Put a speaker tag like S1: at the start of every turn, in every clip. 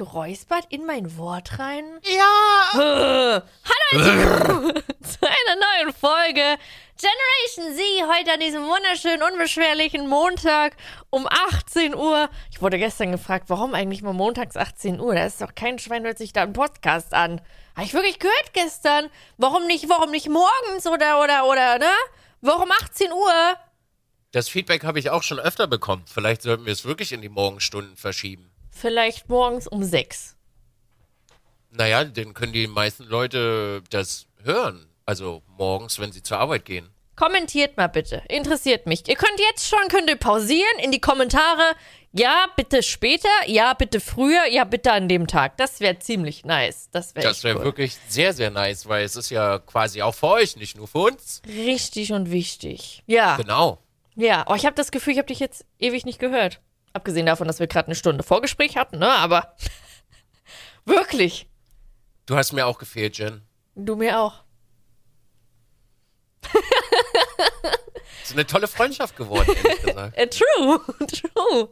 S1: geräuspert in mein Wort rein?
S2: Ja!
S1: Äh, Hallo, zu einer neuen Folge Generation Z heute an diesem wunderschönen, unbeschwerlichen Montag um 18 Uhr. Ich wurde gestern gefragt, warum eigentlich mal montags 18 Uhr? Da ist doch kein Schwein, hört sich da einen Podcast an. Habe ich wirklich gehört gestern? Warum nicht, warum nicht morgens oder, oder, oder, ne? Warum 18 Uhr?
S2: Das Feedback habe ich auch schon öfter bekommen. Vielleicht sollten wir es wirklich in die Morgenstunden verschieben.
S1: Vielleicht morgens um 6.
S2: Naja, dann können die meisten Leute das hören. Also morgens, wenn sie zur Arbeit gehen.
S1: Kommentiert mal bitte. Interessiert mich. Ihr könnt jetzt schon, könnt ihr pausieren in die Kommentare. Ja, bitte später. Ja, bitte früher. Ja, bitte an dem Tag. Das wäre ziemlich nice. Das wäre
S2: Das wäre
S1: cool.
S2: wirklich sehr, sehr nice, weil es ist ja quasi auch für euch, nicht nur für uns.
S1: richtig und wichtig. Ja,
S2: Genau.
S1: ja. Oh, ich habe das Gefühl, ich habe dich jetzt ewig nicht gehört. Abgesehen davon, dass wir gerade eine Stunde Vorgespräch hatten, ne? Aber wirklich.
S2: Du hast mir auch gefehlt, Jen.
S1: Du mir auch.
S2: Es ist eine tolle Freundschaft geworden, ehrlich gesagt.
S1: Äh, true, true.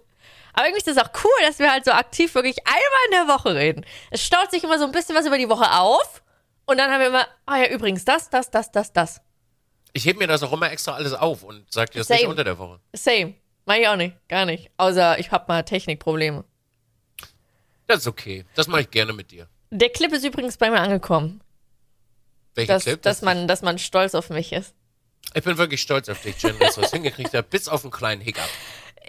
S1: Aber irgendwie ist das auch cool, dass wir halt so aktiv wirklich einmal in der Woche reden. Es staut sich immer so ein bisschen was über die Woche auf. Und dann haben wir immer, ah ja, übrigens das, das, das, das, das.
S2: Ich heb mir das auch immer extra alles auf und sag dir das
S1: Same.
S2: nicht unter der Woche.
S1: Same. Mach ich auch nicht. Gar nicht. Außer ich hab mal Technikprobleme.
S2: Das ist okay. Das mache ich gerne mit dir.
S1: Der Clip ist übrigens bei mir angekommen.
S2: Welcher
S1: Dass,
S2: Clip?
S1: dass, man, dass man stolz auf mich ist.
S2: Ich bin wirklich stolz auf dich, Jen, dass du es hingekriegt hast, bis auf einen kleinen Hiccup.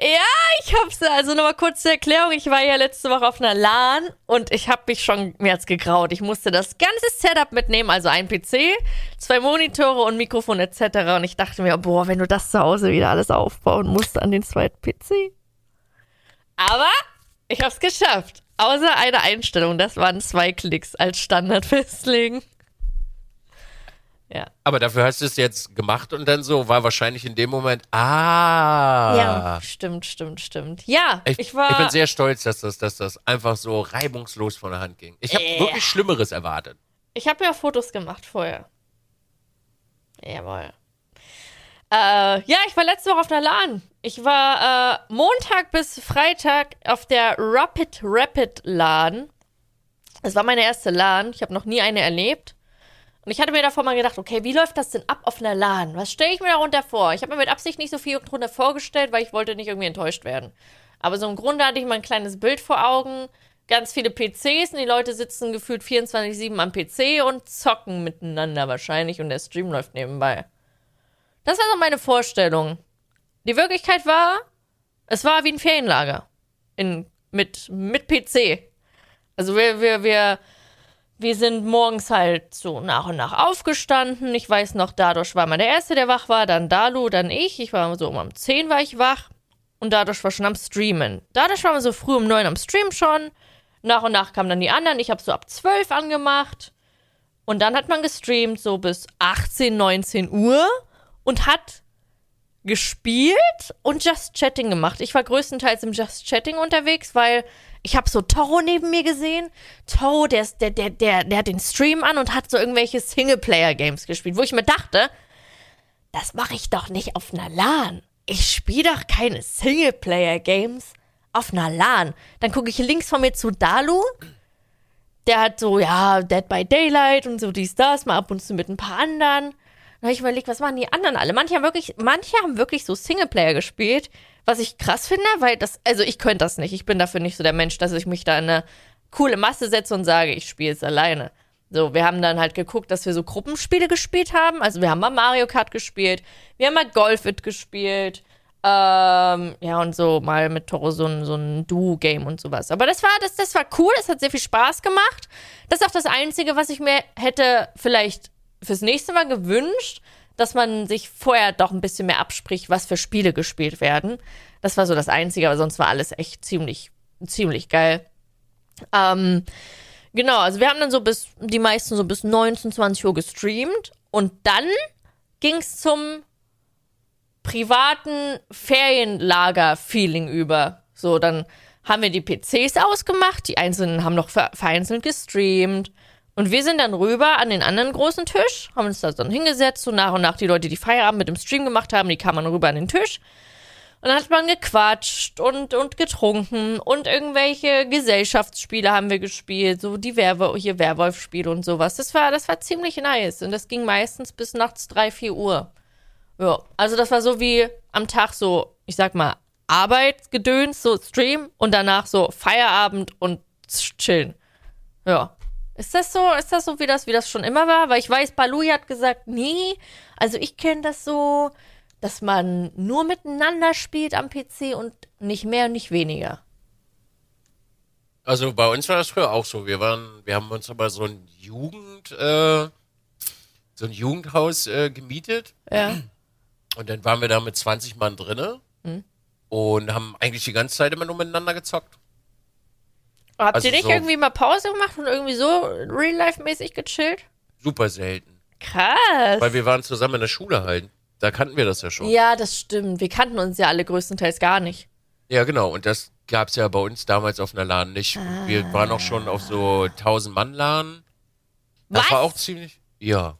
S1: Ja, ich hab's. Also nochmal kurz zur Erklärung. Ich war ja letzte Woche auf einer LAN und ich hab mich schon mehr als gegraut. Ich musste das ganze Setup mitnehmen, also ein PC, zwei Monitore und Mikrofon etc. Und ich dachte mir, boah, wenn du das zu Hause wieder alles aufbauen musst an den zweiten PC. Aber ich hab's geschafft. Außer eine Einstellung. Das waren zwei Klicks als Standard festlegen. Ja.
S2: Aber dafür hast du es jetzt gemacht und dann so, war wahrscheinlich in dem Moment, ah.
S1: Ja, stimmt, stimmt, stimmt. Ja,
S2: Ich,
S1: ich, war.
S2: ich bin sehr stolz, dass das, dass das einfach so reibungslos von der Hand ging. Ich habe
S1: Ja.
S2: wirklich Schlimmeres erwartet.
S1: Ich habe ja Fotos gemacht vorher. Jawohl. Äh, ja, ich war letzte Woche auf einer LAN. Ich war äh, Montag bis Freitag auf der Rapid Rapid LAN. Es war meine erste LAN. Ich habe noch nie eine erlebt. Und ich hatte mir davor mal gedacht, okay, wie läuft das denn ab auf einer LAN? Was stelle ich mir darunter vor? Ich habe mir mit Absicht nicht so viel darunter vorgestellt, weil ich wollte nicht irgendwie enttäuscht werden. Aber so im Grunde hatte ich mal ein kleines Bild vor Augen. Ganz viele PCs und die Leute sitzen gefühlt 24-7 am PC und zocken miteinander wahrscheinlich und der Stream läuft nebenbei. Das war so meine Vorstellung. Die Wirklichkeit war, es war wie ein Ferienlager. In, mit, mit PC. Also wir, wir, wir, wir sind morgens halt so nach und nach aufgestanden. Ich weiß noch, dadurch war mal der Erste, der wach war, dann Dalu, dann ich. Ich war so um um 10 war ich wach. Und dadurch war schon am Streamen. Dadurch waren wir so früh um 9 am Stream schon. Nach und nach kamen dann die anderen. Ich habe so ab 12 angemacht. Und dann hat man gestreamt so bis 18, 19 Uhr und hat gespielt und Just Chatting gemacht. Ich war größtenteils im Just Chatting unterwegs, weil ich habe so Toro neben mir gesehen. Toro, der, der, der, der, der hat den Stream an und hat so irgendwelche Singleplayer-Games gespielt, wo ich mir dachte, das mache ich doch nicht auf einer LAN. Ich spiele doch keine Singleplayer-Games auf einer LAN. Dann gucke ich links von mir zu Dalu. Der hat so, ja, Dead by Daylight und so dies, das, mal ab und zu mit ein paar anderen. Dann habe ich überlegt, was machen die anderen alle? Manche haben wirklich, manche haben wirklich so Singleplayer gespielt, was ich krass finde, weil das, also ich könnte das nicht. Ich bin dafür nicht so der Mensch, dass ich mich da in eine coole Masse setze und sage, ich spiele es alleine. So, wir haben dann halt geguckt, dass wir so Gruppenspiele gespielt haben. Also wir haben mal Mario Kart gespielt, wir haben mal Golf It gespielt. Ähm, ja, und so mal mit Toro so ein, so ein Duo-Game und sowas. Aber das war, das, das war cool, das hat sehr viel Spaß gemacht. Das ist auch das Einzige, was ich mir hätte vielleicht fürs nächste Mal gewünscht, dass man sich vorher doch ein bisschen mehr abspricht, was für Spiele gespielt werden. Das war so das Einzige, aber sonst war alles echt ziemlich, ziemlich geil. Ähm, genau, also wir haben dann so bis, die meisten so bis 19, 20 Uhr gestreamt und dann ging's zum privaten Ferienlager-Feeling über. So, dann haben wir die PCs ausgemacht, die Einzelnen haben noch ver vereinzelt gestreamt. Und wir sind dann rüber an den anderen großen Tisch, haben uns da dann hingesetzt, so nach und nach die Leute, die Feierabend mit dem Stream gemacht haben, die kamen rüber an den Tisch. Und dann hat man gequatscht und, und getrunken und irgendwelche Gesellschaftsspiele haben wir gespielt, so die Werbe hier Werwolf-Spiele und sowas. Das war, das war ziemlich nice. Und das ging meistens bis nachts 3, 4 Uhr. Ja, also das war so wie am Tag so, ich sag mal, Arbeitsgedöns, so Stream und danach so Feierabend und chillen. Ja. Ist das so, ist das so, wie das, wie das schon immer war? Weil ich weiß, Balui hat gesagt, nee, also ich kenne das so, dass man nur miteinander spielt am PC und nicht mehr und nicht weniger.
S2: Also bei uns war das früher auch so. Wir waren, wir haben uns aber so ein Jugend, äh, so ein Jugendhaus äh, gemietet.
S1: Ja.
S2: Und dann waren wir da mit 20 Mann drinne
S1: Hm.
S2: und haben eigentlich die ganze Zeit immer nur miteinander gezockt.
S1: Habt
S2: Also
S1: ihr nicht
S2: so-
S1: irgendwie mal Pause gemacht und irgendwie so real-life-mäßig gechillt?
S2: Super selten.
S1: Krass.
S2: Weil wir waren zusammen in der Schule halt. Da kannten wir das ja schon.
S1: ja, das stimmt. Wir kannten uns ja alle größtenteils gar nicht.
S2: Ja, genau. Und das gab's ja bei uns damals auf einer LAN nicht.
S1: Ah.
S2: Wir waren auch schon auf so 1000 Mann LAN. Das
S1: Was?
S2: war auch ziemlich. Ja,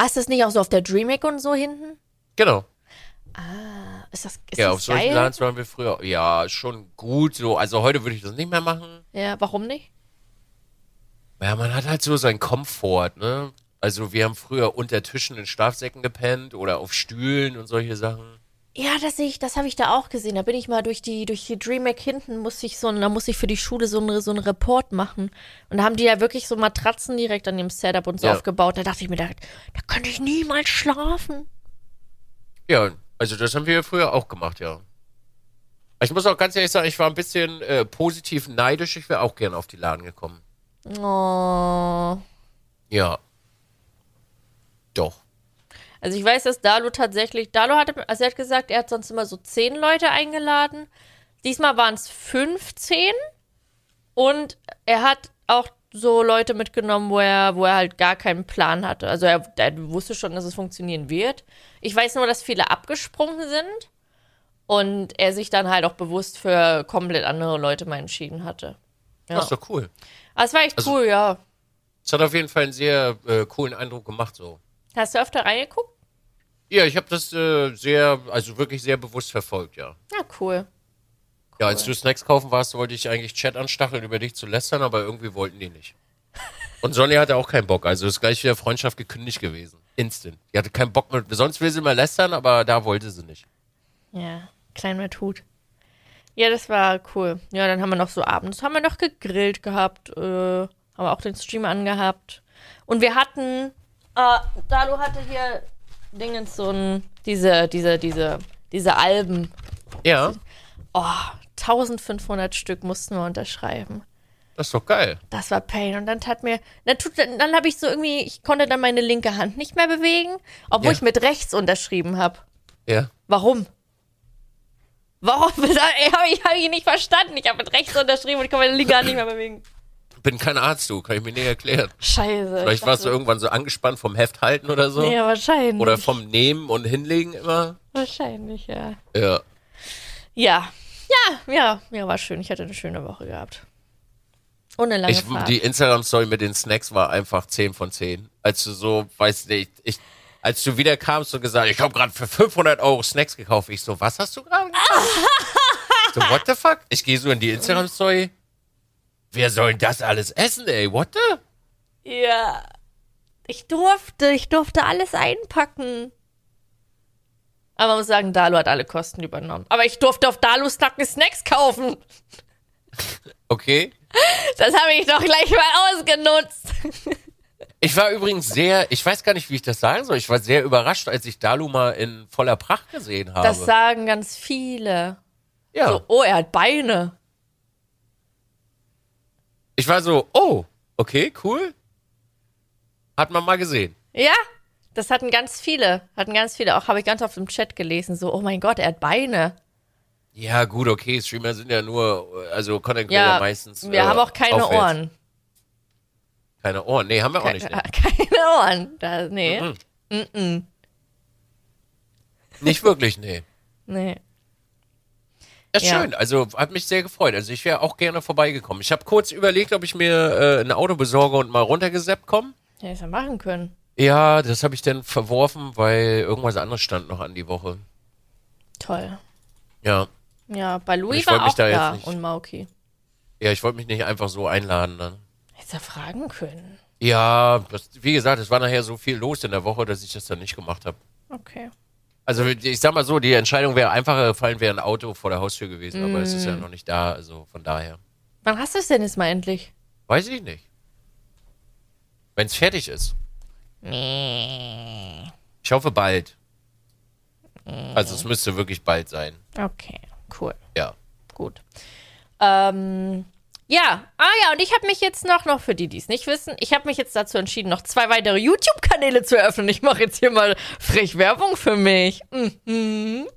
S1: Hast du das nicht auch so auf der DreamHack und so hinten?
S2: genau.
S1: Ist das, ist
S2: ja,
S1: das
S2: auf solchen
S1: geil?
S2: LANs waren wir früher. Ja, schon gut. So, also heute würde ich das nicht mehr machen.
S1: Ja, warum nicht?
S2: Ja, man hat halt so seinen Komfort, ne? Also wir haben früher unter Tischen in Schlafsäcken gepennt oder auf Stühlen und solche Sachen.
S1: Ja, das ich, das habe ich da auch gesehen. Da bin ich mal durch die, durch die DreamHack hinten, musste ich so, ein- da musste ich für die Schule so einen so einen Report machen. Und da haben die ja wirklich so Matratzen direkt an dem Setup und so
S2: Ja.
S1: aufgebaut. Da dachte ich mir, da, da könnte ich niemals schlafen.
S2: Ja, also das haben wir früher auch gemacht, ja. Ich muss auch ganz ehrlich sagen, ich war ein bisschen äh, positiv neidisch. Ich wäre auch gerne auf die LAN gekommen.
S1: Oh.
S2: Ja. Doch.
S1: Also ich weiß, dass Dalu tatsächlich, Dalu hatte, also er hat gesagt, er hat sonst immer so zehn Leute eingeladen. Diesmal waren es 15 und er hat auch so Leute mitgenommen, wo er, wo er halt gar keinen Plan hatte. Also er, er wusste schon, dass es funktionieren wird. Ich weiß nur, dass viele abgesprungen sind und er sich dann halt auch bewusst für komplett andere Leute mal entschieden hatte. Ja.
S2: Das ist doch cool.
S1: Aber es war echt
S2: Also-
S1: cool, ja.
S2: Es hat auf jeden Fall einen sehr äh, coolen Eindruck gemacht, so.
S1: Hast du öfter reingeguckt?
S2: Ja, ich habe das äh, sehr, also wirklich sehr bewusst verfolgt, ja.
S1: Ja, cool.
S2: Ja, als du Snacks kaufen warst, wollte ich eigentlich Chat anstacheln, über dich zu lästern, aber irgendwie wollten die nicht. Und Sonja hatte auch keinen Bock, also ist gleich wieder Freundschaft gekündigt gewesen. Instant. Die hatte keinen Bock mit, sonst will sie mal lästern, aber da wollte sie nicht.
S1: Ja, klein mehr tut. Ja, das war cool. Ja, dann haben wir noch so abends, haben wir noch gegrillt gehabt, äh, haben wir auch den Stream angehabt. Und wir hatten, äh, Dalu hatte hier Dingens so ein, diese, diese, diese, diese Alben.
S2: Ja,
S1: Oh, 1500 Stück mussten wir unterschreiben.
S2: das ist doch geil.
S1: Das war Pain. Und dann tat mir, dann tut, dann habe ich so irgendwie, ich konnte dann meine linke Hand nicht mehr bewegen, obwohl
S2: Ja.
S1: ich mit rechts unterschrieben habe.
S2: Ja.
S1: Warum? Warum? Ich habe ich hab ihn nicht verstanden. Ich habe mit rechts unterschrieben und ich kann meine linke Hand nicht mehr bewegen.
S2: Bin kein Arzt, du, kann ich mir nicht erklären.
S1: Scheiße.
S2: Vielleicht
S1: ich
S2: warst du irgendwann so angespannt vom Heft halten oder so.
S1: Ja, wahrscheinlich.
S2: Oder vom Nehmen und Hinlegen immer.
S1: Wahrscheinlich, ja.
S2: Ja.
S1: Ja. Ja, ja, ja, war schön. Ich hatte eine schöne Woche gehabt. Und eine lange
S2: Ich,
S1: Fahrt.
S2: die Instagram-Story mit den Snacks war einfach 10 von 10. Als du so, weiß nicht, ich, als du wieder kamst und gesagt, ich habe gerade für 500 Euro Snacks gekauft. Ich so, was hast du gerade gekauft? so, what the fuck? Ich gehe so in die Instagram-Story. Wer soll das alles essen, ey? What the?
S1: ja. Ich durfte, ich durfte alles einpacken. Aber man muss sagen, Dalu hat alle Kosten übernommen. Aber ich durfte auf Dalus Nacken Snacks kaufen.
S2: Okay.
S1: Das habe ich doch gleich mal ausgenutzt.
S2: Ich war übrigens sehr, ich weiß gar nicht, wie ich das sagen soll. Ich war sehr überrascht, als ich Dalu mal in voller Pracht gesehen habe.
S1: Das sagen ganz viele.
S2: ja.
S1: So, oh, er hat Beine.
S2: Ich war so, oh, okay, cool. Hat man mal gesehen.
S1: Ja, das hatten ganz viele. Hatten ganz viele. Auch habe ich ganz oft im Chat gelesen. So, oh mein Gott, er hat Beine.
S2: Ja, gut, okay. Streamer sind ja nur, also Content Creator
S1: Ja,
S2: meistens.
S1: wir
S2: äh,
S1: haben auch keine
S2: aufwärts.
S1: Ohren.
S2: Keine Ohren. Nee, haben wir auch nicht.
S1: Keine,
S2: Nee.
S1: keine Ohren. Da, nee.
S2: Mhm. Nicht wirklich, nee.
S1: Nee.
S2: Ja,
S1: Ja.
S2: schön. Also hat mich sehr gefreut. Also ich wäre auch gerne vorbeigekommen. Ich habe kurz überlegt, ob ich mir äh, ein Auto besorge und mal runtergeseppt komme.
S1: Ja, hätte machen können.
S2: Ja, das habe ich dann verworfen, weil irgendwas anderes stand noch an die Woche.
S1: Toll.
S2: Ja.
S1: Ja, bei Louis war auch
S2: da jetzt
S1: da
S2: nicht-
S1: und Mauki.
S2: Ja, ich wollte mich nicht einfach so einladen dann.
S1: Hättest du fragen können.
S2: Ja, das, wie gesagt, es war nachher so viel los in der Woche, dass ich das dann nicht gemacht habe.
S1: Okay.
S2: Also ich sag mal so, die Entscheidung wäre einfacher gefallen, wäre ein Auto vor der Haustür gewesen, aber es ist
S1: Mm.
S2: ja noch nicht da, also von daher.
S1: Wann hast du es denn jetzt mal endlich?
S2: Weiß ich nicht. Wenn es fertig ist.
S1: Nee.
S2: Ich hoffe bald. Also es müsste wirklich bald sein.
S1: Okay, cool.
S2: Ja.
S1: Gut. Ähm, ja, ah ja, und ich habe mich jetzt noch, noch für die, die es nicht wissen, ich habe mich jetzt dazu entschieden, noch zwei weitere YouTube-Kanäle zu eröffnen. Ich mache jetzt hier mal frech Werbung für mich. Mhm.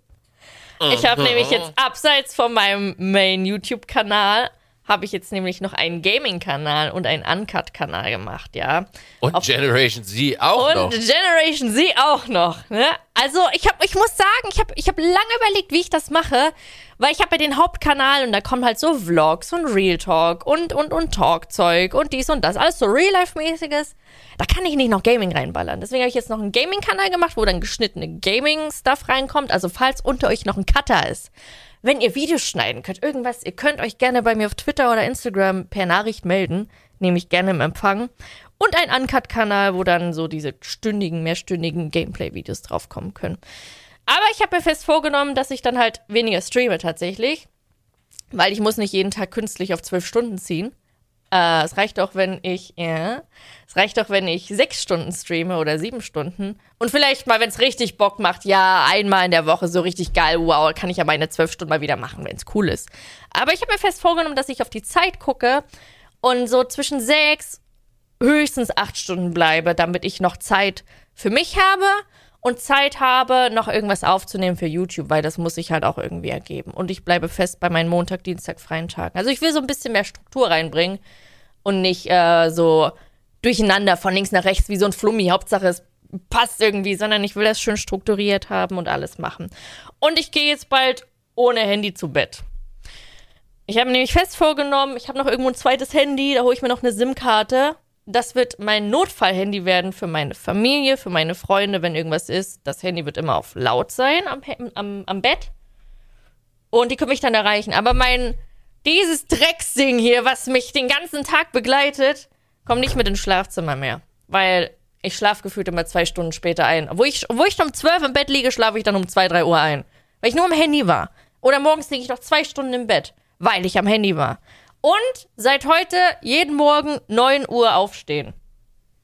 S1: Ich habe nämlich jetzt abseits von meinem Main-YouTube-Kanal, habe ich jetzt nämlich noch einen Gaming-Kanal und einen Uncut-Kanal gemacht, ja.
S2: Und
S1: Auf-
S2: Generation Z auch
S1: Und
S2: noch.
S1: Generation Z auch noch. Ne? Also ich habe, ich muss sagen, ich habe, ich habe lange überlegt, wie ich das mache, weil ich habe ja den Hauptkanal und da kommen halt so Vlogs und Real Talk und und und Talkzeug und dies und das, alles so Real Life mäßiges. Da kann ich nicht noch Gaming reinballern. Deswegen habe ich jetzt noch einen Gaming Kanal gemacht, wo dann geschnittene Gaming Stuff reinkommt. Also falls unter euch noch ein Cutter ist. Wenn ihr Videos schneiden könnt, irgendwas, ihr könnt euch gerne bei mir auf Twitter oder Instagram per Nachricht melden. Nehme ich gerne im Empfang. Und ein Uncut-Kanal, wo dann so diese stündigen, mehrstündigen Gameplay-Videos draufkommen können. Aber ich habe mir fest vorgenommen, dass ich dann halt weniger streame tatsächlich. Weil ich muss nicht jeden Tag künstlich auf zwölf Stunden ziehen. Äh, es reicht auch, wenn ich, ja, es reicht auch, wenn ich sechs Stunden streame oder sieben Stunden. Und vielleicht mal, wenn es richtig Bock macht, ja, einmal in der Woche so richtig geil, wow, kann ich ja meine zwölf Stunden mal wieder machen, wenn es cool ist. Aber ich habe mir fest vorgenommen, dass ich auf die Zeit gucke und so zwischen sechs, höchstens acht Stunden bleibe, damit ich noch Zeit für mich habe und Zeit habe, noch irgendwas aufzunehmen für YouTube, weil das muss ich halt auch irgendwie ergeben. Und ich bleibe fest bei meinen Montag, Dienstag, freien Tagen. Also ich will so ein bisschen mehr Struktur reinbringen und nicht äh, so durcheinander von links nach rechts wie so ein Flummi. Hauptsache es passt irgendwie, sondern ich will das schön strukturiert haben und alles machen. Und ich gehe jetzt bald ohne Handy zu Bett. Ich habe nämlich fest vorgenommen, ich habe noch irgendwo ein zweites Handy, da hole ich mir noch eine SIM-Karte. Das wird mein Notfallhandy werden für meine Familie, für meine Freunde, wenn irgendwas ist. Das Handy wird immer auf laut sein am, am, am Bett. Und die können mich dann erreichen. Aber mein, dieses Drecksding hier, was mich den ganzen Tag begleitet, kommt nicht mit ins Schlafzimmer mehr. Weil ich schlafe gefühlt immer zwei Stunden später ein. Obwohl ich, obwohl ich um zwölf im Bett liege, schlafe ich dann um zwei, drei Uhr ein. Weil ich nur am Handy war. Oder morgens liege ich noch zwei Stunden im Bett, weil ich am Handy war. Und seit heute jeden Morgen 9 Uhr aufstehen.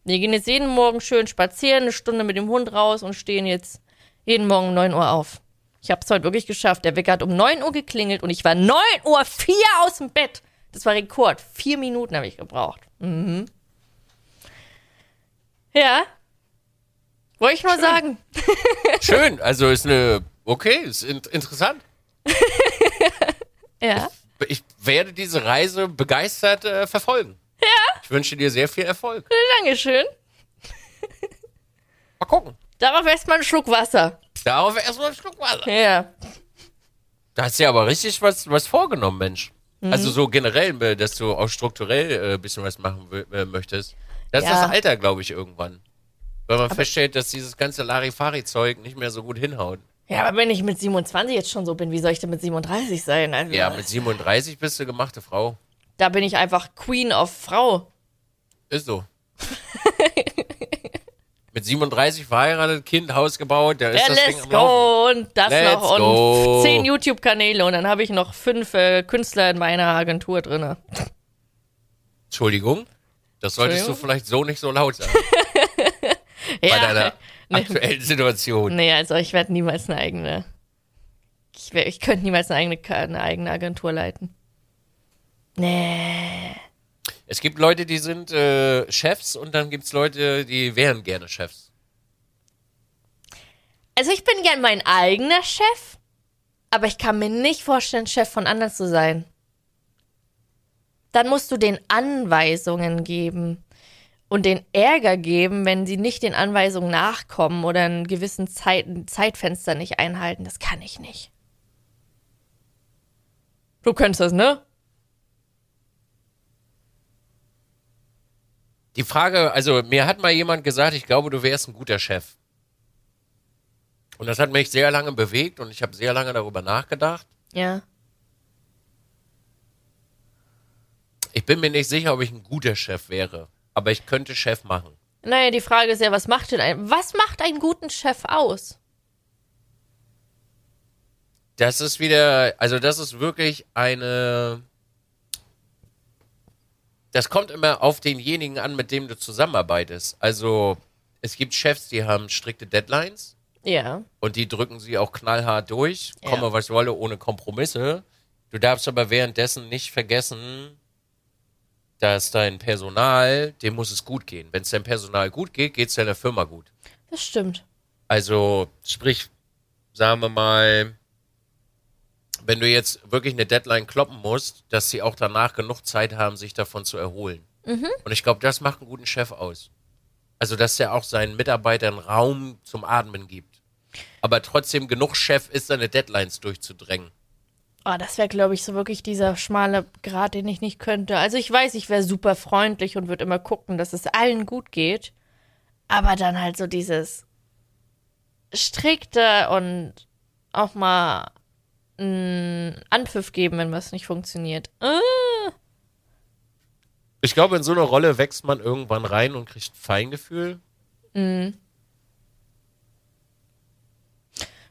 S1: Wir gehen jetzt jeden Morgen schön spazieren, eine Stunde mit dem Hund raus und stehen jetzt jeden Morgen um 9 Uhr auf. Ich habe es heute wirklich geschafft. Der Wecker hat um 9 Uhr geklingelt und ich war 9 Uhr 4 aus dem Bett. Das war Rekord. Vier Minuten habe ich gebraucht. Mhm. Ja. Wollte ich nur sagen.
S2: Schön, also ist eine, okay, ist in, interessant.
S1: Ja.
S2: Ich werde diese Reise begeistert äh, verfolgen. Ja. Ich wünsche dir sehr viel Erfolg.
S1: Dankeschön.
S2: Mal gucken.
S1: Darauf erstmal einen Schluck Wasser.
S2: Darauf erstmal ein Schluck Wasser.
S1: Ja.
S2: Da hast du ja aber richtig was, was vorgenommen, Mensch.
S1: Mhm.
S2: Also so generell, äh, dass du auch strukturell äh, ein bisschen was machen äh, möchtest. Das ist
S1: Ja.
S2: das Alter, glaube ich, irgendwann. Weil man feststellt, dass dieses ganze Larifari-Zeug nicht mehr so gut hinhaut.
S1: Ja, aber wenn ich mit 27 jetzt schon so bin, wie soll ich denn mit 37 sein? Also,
S2: Ja, mit 37 bist du gemachte Frau.
S1: da bin ich einfach Queen of Frau.
S2: Ist so. mit 37 verheiratet, Kind, Haus gebaut, ist
S1: Ja,
S2: das Ding
S1: let's
S2: Laufen.
S1: go und das
S2: Let's
S1: noch und
S2: go.
S1: 10 YouTube-Kanäle und dann habe ich noch fünf äh, Künstler in meiner Agentur drinne.
S2: Entschuldigung, das solltest du
S1: Entschuldigung?
S2: vielleicht so nicht so laut sagen.
S1: Ja.
S2: Bei deiner
S1: Nee.
S2: aktuellen Situation.
S1: Nee, also ich werde niemals eine eigene. Ich, ich könnte niemals eine eigene, eine eigene Agentur leiten. Nee.
S2: Es gibt Leute, die sind äh, Chefs und dann gibt es Leute, die wären gerne Chefs.
S1: Also ich bin gern mein eigener Chef, aber ich kann mir nicht vorstellen, Chef von anderen zu sein. Dann musst du den Anweisungen geben und den Ärger geben, wenn sie nicht den Anweisungen nachkommen oder einen gewissen Zeit, Zeitfenster nicht einhalten. Das kann ich nicht. Du könntest das, ne?
S2: Die Frage, also mir hat mal jemand gesagt, ich glaube, du wärst ein guter Chef. Und das hat mich sehr lange bewegt und ich habe sehr lange darüber nachgedacht.
S1: Ja.
S2: Ich bin mir nicht sicher, ob ich ein guter Chef wäre, aber ich könnte Chef machen.
S1: Naja, die Frage ist ja, was macht denn ein, was macht einen guten Chef aus?
S2: Das ist wieder, also das ist wirklich eine. Das kommt immer auf denjenigen an, mit dem du zusammenarbeitest. Also es gibt Chefs, die haben strikte Deadlines
S1: Ja.
S2: und die drücken sie auch knallhart durch,
S1: Ja.
S2: komme was wolle, ohne Kompromisse. Du darfst aber währenddessen nicht vergessen, dass dein Personal, dem muss es gut gehen. Wenn es deinem Personal gut geht, geht es deiner Firma gut.
S1: Das stimmt.
S2: Also, sprich, sagen wir mal, wenn du jetzt wirklich eine Deadline kloppen musst, dass sie auch danach genug Zeit haben, sich davon zu erholen. Und ich glaube, das macht einen guten Chef aus. Also, dass er auch seinen Mitarbeitern Raum zum Atmen gibt. Aber trotzdem genug Chef ist, seine Deadlines durchzudrängen.
S1: Oh, das wäre, glaube ich, so wirklich dieser schmale Grat, den ich nicht könnte. Also ich weiß, ich wäre super freundlich und würde immer gucken, dass es allen gut geht. Aber dann halt so dieses strikte und auch mal einen Anpfiff geben, wenn was nicht funktioniert. Äh,
S2: Ich glaube, in so eine Rolle wächst man irgendwann rein und kriegt ein Feingefühl.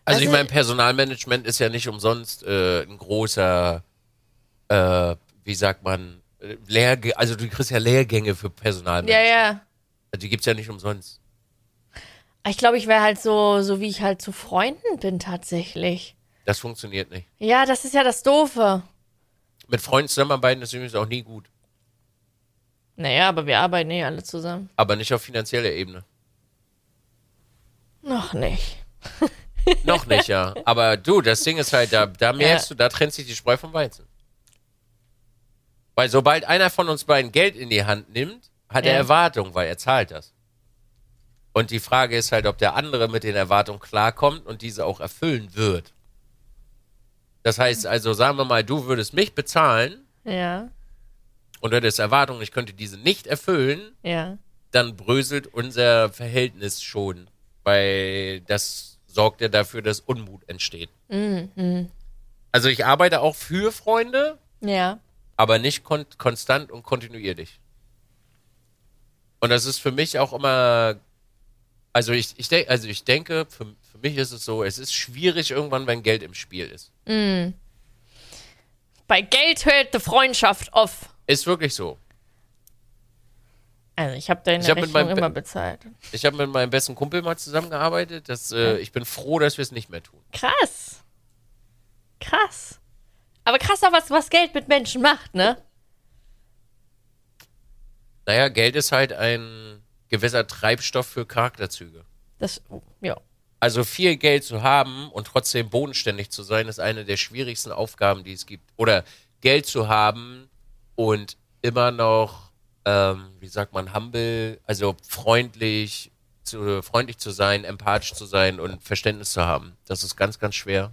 S2: Also, ich
S1: Also-
S2: meine, Personalmanagement ist ja nicht umsonst äh, ein großer, äh, wie sagt man, äh, Lehrgä also du kriegst ja Lehrgänge für
S1: ja,
S2: Personalmanagement.
S1: ja.
S2: Also die gibt's ja nicht umsonst.
S1: Ich glaube, ich wäre halt so, so wie ich halt zu Freunden bin tatsächlich.
S2: Das funktioniert nicht.
S1: Ja, das ist ja das Doofe.
S2: Mit Freunden zusammenarbeiten ist übrigens auch nie gut.
S1: Naja, aber wir arbeiten eh alle zusammen.
S2: Aber nicht auf finanzieller Ebene.
S1: Noch nicht.
S2: Noch nicht, ja. Aber du, das Ding ist halt, da, da merkst du, da trennt sich die Spreu vom Weizen. Weil sobald einer von uns beiden Geld in die Hand nimmt, hat er
S1: Ja.
S2: Erwartungen, weil er zahlt das. Und die Frage ist halt, ob der andere mit den Erwartungen klarkommt und diese auch erfüllen wird. Das heißt also, sagen wir mal, du würdest mich bezahlen
S1: Ja,
S2: und du hättest Erwartungen, ich könnte diese nicht erfüllen,
S1: ja.
S2: dann bröselt unser Verhältnis schon, weil das sorgt ja dafür, dass Unmut entsteht. Also ich arbeite auch für Freunde,
S1: Ja.
S2: aber nicht kon konstant und kontinuierlich. Und das ist für mich auch immer, also ich, ich, denk, also ich denke, für mich ist es so, es ist schwierig irgendwann, wenn Geld im Spiel ist.
S1: Bei Geld hört die Freundschaft auf.
S2: Ist wirklich so.
S1: Also ich habe deine
S2: Ich hab
S1: Rechnung immer
S2: Be-
S1: bezahlt.
S2: Ich habe mit meinem besten Kumpel mal zusammengearbeitet. Das, äh, ich bin froh, dass wir es nicht mehr tun.
S1: Krass. Krass. Aber krass auch, was, was Geld mit Menschen macht, ne?
S2: Naja, Geld ist halt ein gewisser Treibstoff für Charakterzüge.
S1: Das, ja.
S2: Also viel Geld zu haben und trotzdem bodenständig zu sein, ist eine der schwierigsten Aufgaben, die es gibt. Oder Geld zu haben und immer noch, ähm, wie sagt man, humble, also freundlich zu, freundlich zu sein, empathisch zu sein und Verständnis zu haben. Das ist ganz, ganz schwer.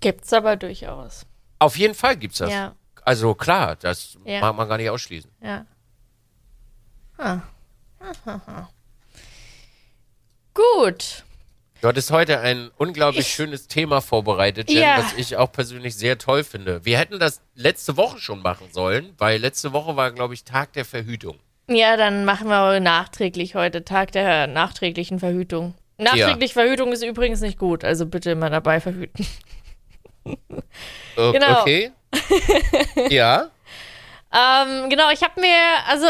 S1: Gibt's aber durchaus.
S2: Auf jeden Fall gibt's das.
S1: Ja.
S2: Also klar, das
S1: Ja.
S2: mag man gar nicht ausschließen.
S1: Ja. Ah. Gut.
S2: Du hattest heute ein unglaublich
S1: Ich-
S2: schönes Thema vorbereitet, Jen,
S1: Ja.
S2: was ich auch persönlich sehr toll finde. Wir hätten das letzte Woche schon machen sollen, weil letzte Woche war, glaube ich, Tag der Verhütung.
S1: Ja, dann machen wir nachträglich heute Tag der nachträglichen Verhütung. Nachträglich Verhütung ist übrigens nicht gut, also bitte immer dabei verhüten.
S2: O-
S1: Genau.
S2: Okay. ja.
S1: Ähm, genau, ich habe mir, also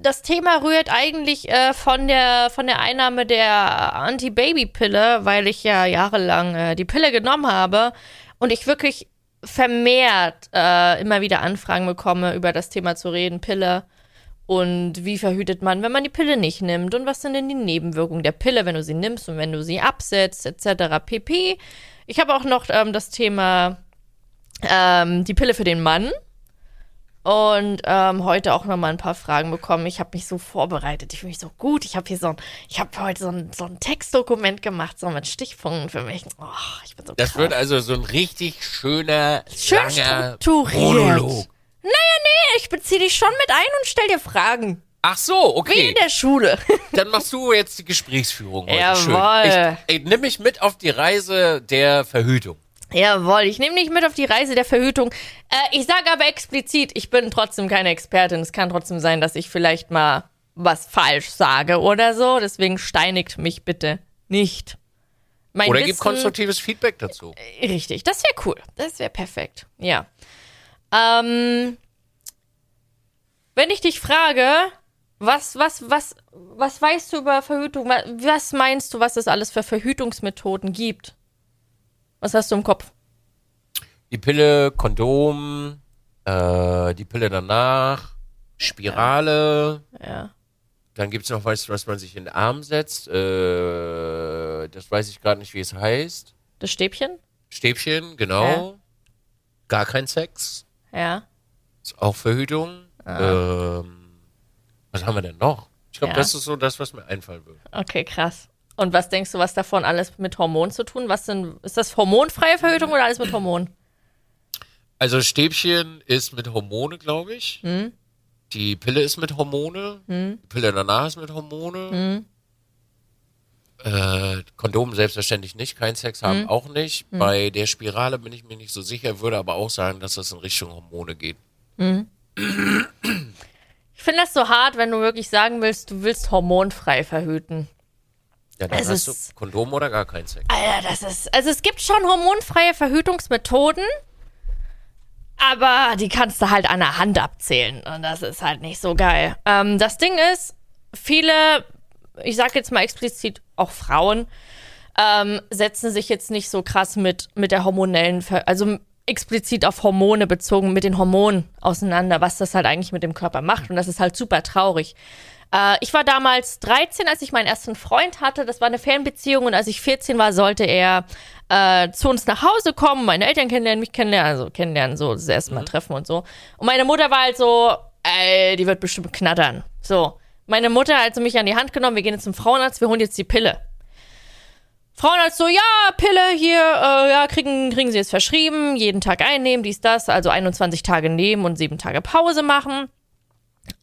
S1: das Thema rührt eigentlich äh, von der von der Einnahme der Anti-Baby-Pille, weil ich ja jahrelang äh, die Pille genommen habe und ich wirklich vermehrt äh, immer wieder Anfragen bekomme, über das Thema zu reden, Pille und wie verhütet man, wenn man die Pille nicht nimmt und was sind denn die Nebenwirkungen der Pille, wenn du sie nimmst und wenn du sie absetzt, etc. pp. Ich habe auch noch ähm, das Thema ähm, die Pille für den Mann. Und ähm, heute auch nochmal ein paar Fragen bekommen. Ich habe mich so vorbereitet. Ich fühle mich so gut. Ich habe hier so ein, ich habe heute so ein, so ein Textdokument gemacht, so mit Stichpunkten für mich. Oh, ich bin so
S2: Das
S1: krass.
S2: wird also so ein richtig schöner,
S1: Schön
S2: langer. Monolog.
S1: Ich beziehe dich schon mit ein und stell dir Fragen.
S2: Ach so,
S1: Wie
S2: okay.
S1: in der Schule.
S2: Dann machst du jetzt die Gesprächsführung heute.
S1: Jawohl.
S2: Schön. Ich, ich nimm mich mit auf die Reise der Verhütung.
S1: Jawohl, ich nehme dich mit auf die Reise der Verhütung. Äh, ich sage aber explizit, ich bin trotzdem keine Expertin. Es kann trotzdem sein, dass ich vielleicht mal was falsch sage oder so. Deswegen steinigt mich bitte nicht. Mein
S2: Oder
S1: Wissen,
S2: gib konstruktives Feedback dazu.
S1: Richtig, das wäre cool. Das wäre perfekt. Ja. Ähm, wenn ich dich frage, was, was, was, was weißt du über Verhütung? Wa- Was meinst du, was es alles für Verhütungsmethoden gibt? Was hast du im Kopf?
S2: Die Pille, Kondom, äh, die Pille danach, Spirale.
S1: Ja.
S2: Dann gibt's noch was, was man sich in den Arm setzt. Äh, das weiß ich gerade nicht, wie es heißt.
S1: Das Stäbchen?
S2: Stäbchen, genau. Gar kein Sex.
S1: Ja.
S2: Ist auch Verhütung. Ähm, was haben wir denn noch? Ich glaube,
S1: Ja.
S2: das ist so das, was mir einfallen würde.
S1: Okay, krass. Und was denkst du, was davon alles mit Hormonen zu tun? Was sind, ist das hormonfreie Verhütung oder alles mit Hormonen?
S2: Also Stäbchen ist mit Hormone, glaube ich.
S1: Hm?
S2: Die Pille ist mit Hormone. Die Pille danach ist mit Hormone. Äh, Kondom selbstverständlich nicht. Kein Sex haben auch nicht. Bei der Spirale bin ich mir nicht so sicher, würde aber auch sagen, dass das in Richtung Hormone geht.
S1: Ich finde das so hart, wenn du wirklich sagen willst, du willst hormonfrei verhüten.
S2: Ja, dann
S1: Es
S2: hast du Kondom oder gar kein Sex.
S1: Alter, das ist. Also es gibt schon hormonfreie Verhütungsmethoden, aber die kannst du halt an der Hand abzählen. Und das ist halt nicht so geil. Ähm, das Ding ist, viele, ich sag jetzt mal explizit auch Frauen, ähm, setzen sich jetzt nicht so krass mit, mit der hormonellen, Ver also explizit auf Hormone bezogen, mit den Hormonen auseinander, was das halt eigentlich mit dem Körper macht. Und das ist halt super traurig. Äh, ich war damals 13, als ich meinen ersten Freund hatte. Das war eine Fernbeziehung und als ich 14 war, sollte er äh, zu uns nach Hause kommen, meine Eltern kennenlernen, mich kennenlernen, also kennenlernen, so das erste Mal treffen und so. Und meine Mutter war halt so, ey, die wird bestimmt knattern. So. Meine Mutter hat also mich an die Hand genommen, wir gehen jetzt zum Frauenarzt, wir holen jetzt die Pille. Frauenarzt so, ja, Pille hier, äh, ja, kriegen, kriegen sie jetzt verschrieben, jeden Tag einnehmen, dies, das, also 21 Tage nehmen und sieben Tage Pause machen.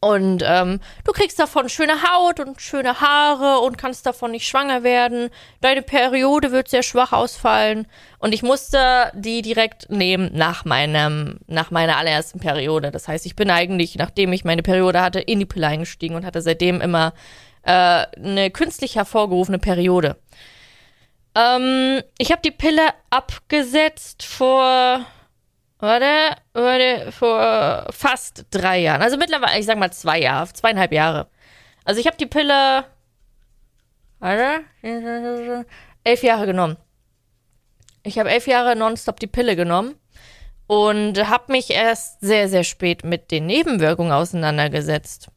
S1: Und ähm, du kriegst davon schöne Haut und schöne Haare und kannst davon nicht schwanger werden. Deine Periode wird sehr schwach ausfallen. Und ich musste die direkt nehmen nach meinem, nach meiner allerersten Periode. Das heißt, ich bin eigentlich, nachdem ich meine Periode hatte, in die Pille eingestiegen und hatte seitdem immer äh, eine künstlich hervorgerufene Periode. Ähm, ich habe die Pille abgesetzt vor Warte, warte, vor fast drei Jahren. Also mittlerweile, ich sag mal zwei Jahre, zweieinhalb Jahre. Also ich habe die Pille, warte, elf Jahre genommen. Ich habe elf Jahre nonstop die Pille genommen und habe mich erst sehr, sehr spät mit den Nebenwirkungen auseinandergesetzt.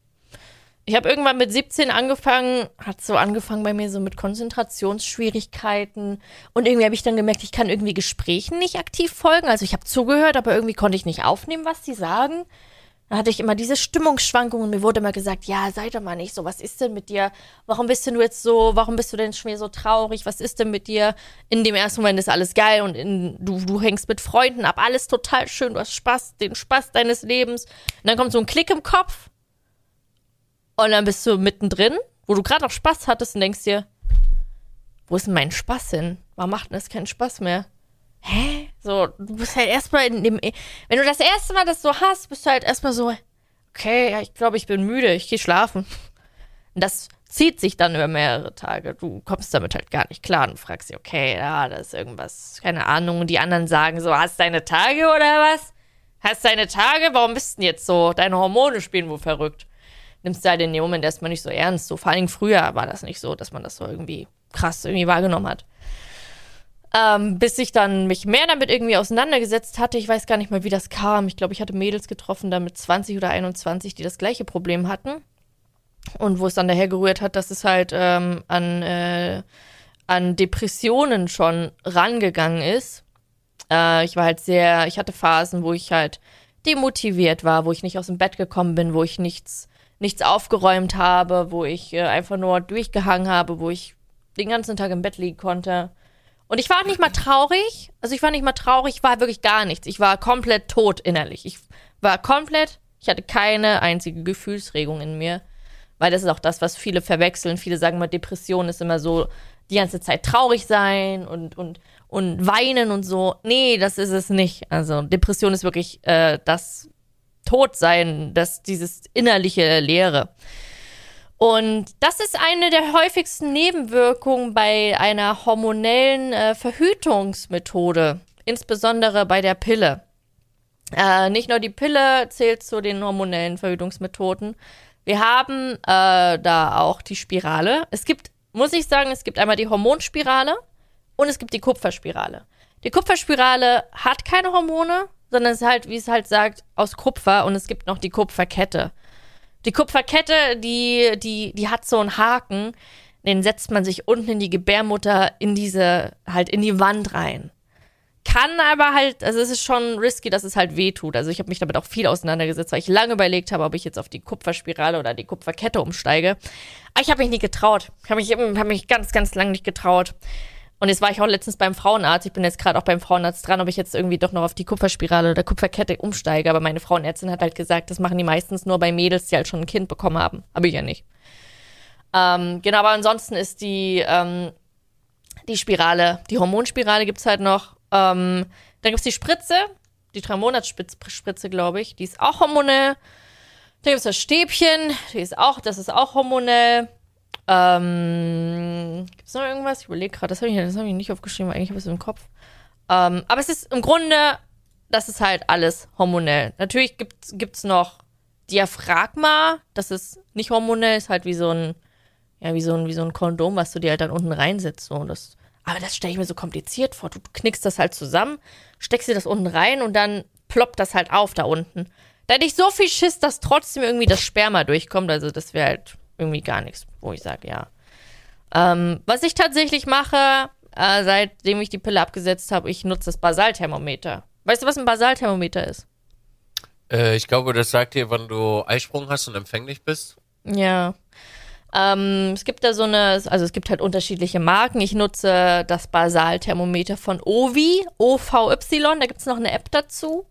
S1: Ich habe irgendwann mit 17 angefangen, hat so angefangen bei mir so mit Konzentrationsschwierigkeiten und irgendwie habe ich dann gemerkt, ich kann irgendwie Gesprächen nicht aktiv folgen. Also ich habe zugehört, aber irgendwie konnte ich nicht aufnehmen, was die sagen. Dann hatte ich immer diese Stimmungsschwankungen. Mir wurde immer gesagt, ja, sei doch mal nicht so. Was ist denn mit dir? Warum bist denn du jetzt so? Warum bist du denn schon so traurig? Was ist denn mit dir? In dem ersten Moment ist alles geil und in, du, du hängst mit Freunden ab. Alles total schön. Du hast Spaß, den Spaß deines Lebens. Und dann kommt so ein Klick im Kopf. Und dann bist du mittendrin, wo du gerade auch Spaß hattest und denkst dir, wo ist denn mein Spaß hin? Warum macht denn das keinen Spaß mehr? Hä? So, du bist halt erstmal in dem. Wenn du das erste Mal das so hast, bist du halt erstmal so, okay, ja, ich glaube, ich bin müde, ich gehe schlafen. Und das zieht sich dann über mehrere Tage. Du kommst damit halt gar nicht klar und fragst dich, okay, ja, da ist irgendwas, keine Ahnung. Und die anderen sagen so, hast deine Tage oder was? Hast deine Tage? Warum bist du denn jetzt so? Deine Hormone spielen wohl verrückt. Nimmst du halt dem Moment erstmal nicht so ernst. So, vor allem früher war das nicht so, dass man das so irgendwie krass irgendwie wahrgenommen hat. Ähm, bis ich dann mich mehr damit irgendwie auseinandergesetzt hatte. Ich weiß gar nicht mal, wie das kam. Ich glaube, ich hatte Mädels getroffen, da mit 20 oder 21, die das gleiche Problem hatten. Und wo es dann daher gerührt hat, dass es halt ähm, an, äh, an Depressionen schon rangegangen ist. Äh, ich war halt sehr, ich hatte Phasen, wo ich halt demotiviert war, wo ich nicht aus dem Bett gekommen bin, wo ich nichts, nichts aufgeräumt habe, wo ich äh, einfach nur durchgehangen habe, wo ich den ganzen Tag im Bett liegen konnte. Und ich war nicht mal traurig. Also ich war nicht mal traurig, ich war wirklich gar nichts. Ich war komplett tot innerlich. Ich war komplett, ich hatte keine einzige Gefühlsregung in mir. Weil das ist auch das, was viele verwechseln. Viele sagen mal, Depression ist immer so die ganze Zeit traurig sein und, und, und weinen und so. Nee, das ist es nicht. Also Depression ist wirklich äh, das Todsein, das, dieses innerliche Leere. Und das ist eine der häufigsten Nebenwirkungen bei einer hormonellen äh, Verhütungsmethode, insbesondere bei der Pille. Äh, nicht nur die Pille zählt zu den hormonellen Verhütungsmethoden. Wir haben äh, da auch die Spirale. Es gibt, muss ich sagen, es gibt einmal die Hormonspirale und es gibt die Kupferspirale. Die Kupferspirale hat keine Hormone, sondern es ist halt, wie es halt sagt, aus Kupfer und es gibt noch die Kupferkette. Die Kupferkette, die, die, die hat so einen Haken, den setzt man sich unten in die Gebärmutter in diese, halt in die Wand rein. Kann aber halt, also es ist schon risky, dass es halt weh tut. Also ich habe mich damit auch viel auseinandergesetzt, weil ich lange überlegt habe, ob ich jetzt auf die Kupferspirale oder die Kupferkette umsteige. Aber ich habe mich nie getraut. Ich habe mich, hab mich ganz, ganz lange nicht getraut. Und jetzt war ich auch letztens beim Frauenarzt. Ich bin jetzt gerade auch beim Frauenarzt dran, ob ich jetzt irgendwie doch noch auf die Kupferspirale oder Kupferkette umsteige. Aber meine Frauenärztin hat halt gesagt, das machen die meistens nur bei Mädels, die halt schon ein Kind bekommen haben. Habe ich ja nicht. Ähm, genau, aber ansonsten ist die, ähm, die Spirale, die Hormonspirale gibt's halt noch. Ähm, dann gibt's die Spritze, die drei Monatsspritze, glaube ich. Die ist auch hormonell. Dann gibt's das Stäbchen, die ist auch, das ist auch hormonell. Ähm, Gibt es noch irgendwas? Ich überlege gerade, das habe ich, hab ich nicht aufgeschrieben, eigentlich habe ich es im Kopf. Ähm, aber es ist im Grunde, das ist halt alles hormonell. Natürlich gibt es noch Diaphragma, das ist nicht hormonell, ist halt wie so ein, ja, wie so ein, wie so ein Kondom, was du dir halt dann unten reinsetzt. So. Das, aber das stelle ich mir so kompliziert vor. Du knickst das halt zusammen, steckst dir das unten rein und dann ploppt das halt auf da unten. Da hätte ich so viel Schiss, dass trotzdem irgendwie das Sperma durchkommt. Also das wäre halt irgendwie gar nichts, wo ich sage, ja. Ähm, was ich tatsächlich mache, äh, seitdem ich die Pille abgesetzt habe, ich nutze das Basalthermometer. Weißt du, was ein Basalthermometer ist?
S2: Äh, ich glaube, das sagt dir, wann du Eisprung hast und empfänglich bist.
S1: Ja. Ähm, es gibt da so eine, also es gibt halt unterschiedliche Marken. Ich nutze das Basalthermometer von Ovi, OVY, da gibt es noch eine App dazu.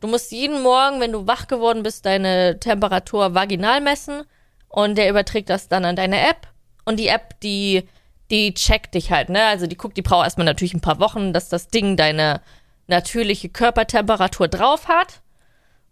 S1: Du musst jeden Morgen, wenn du wach geworden bist, deine Temperatur vaginal messen und der überträgt das dann an deine App. Und die App, die, die checkt dich halt, ne? Also die guckt, die braucht erstmal natürlich ein paar Wochen, dass das Ding deine natürliche Körpertemperatur drauf hat.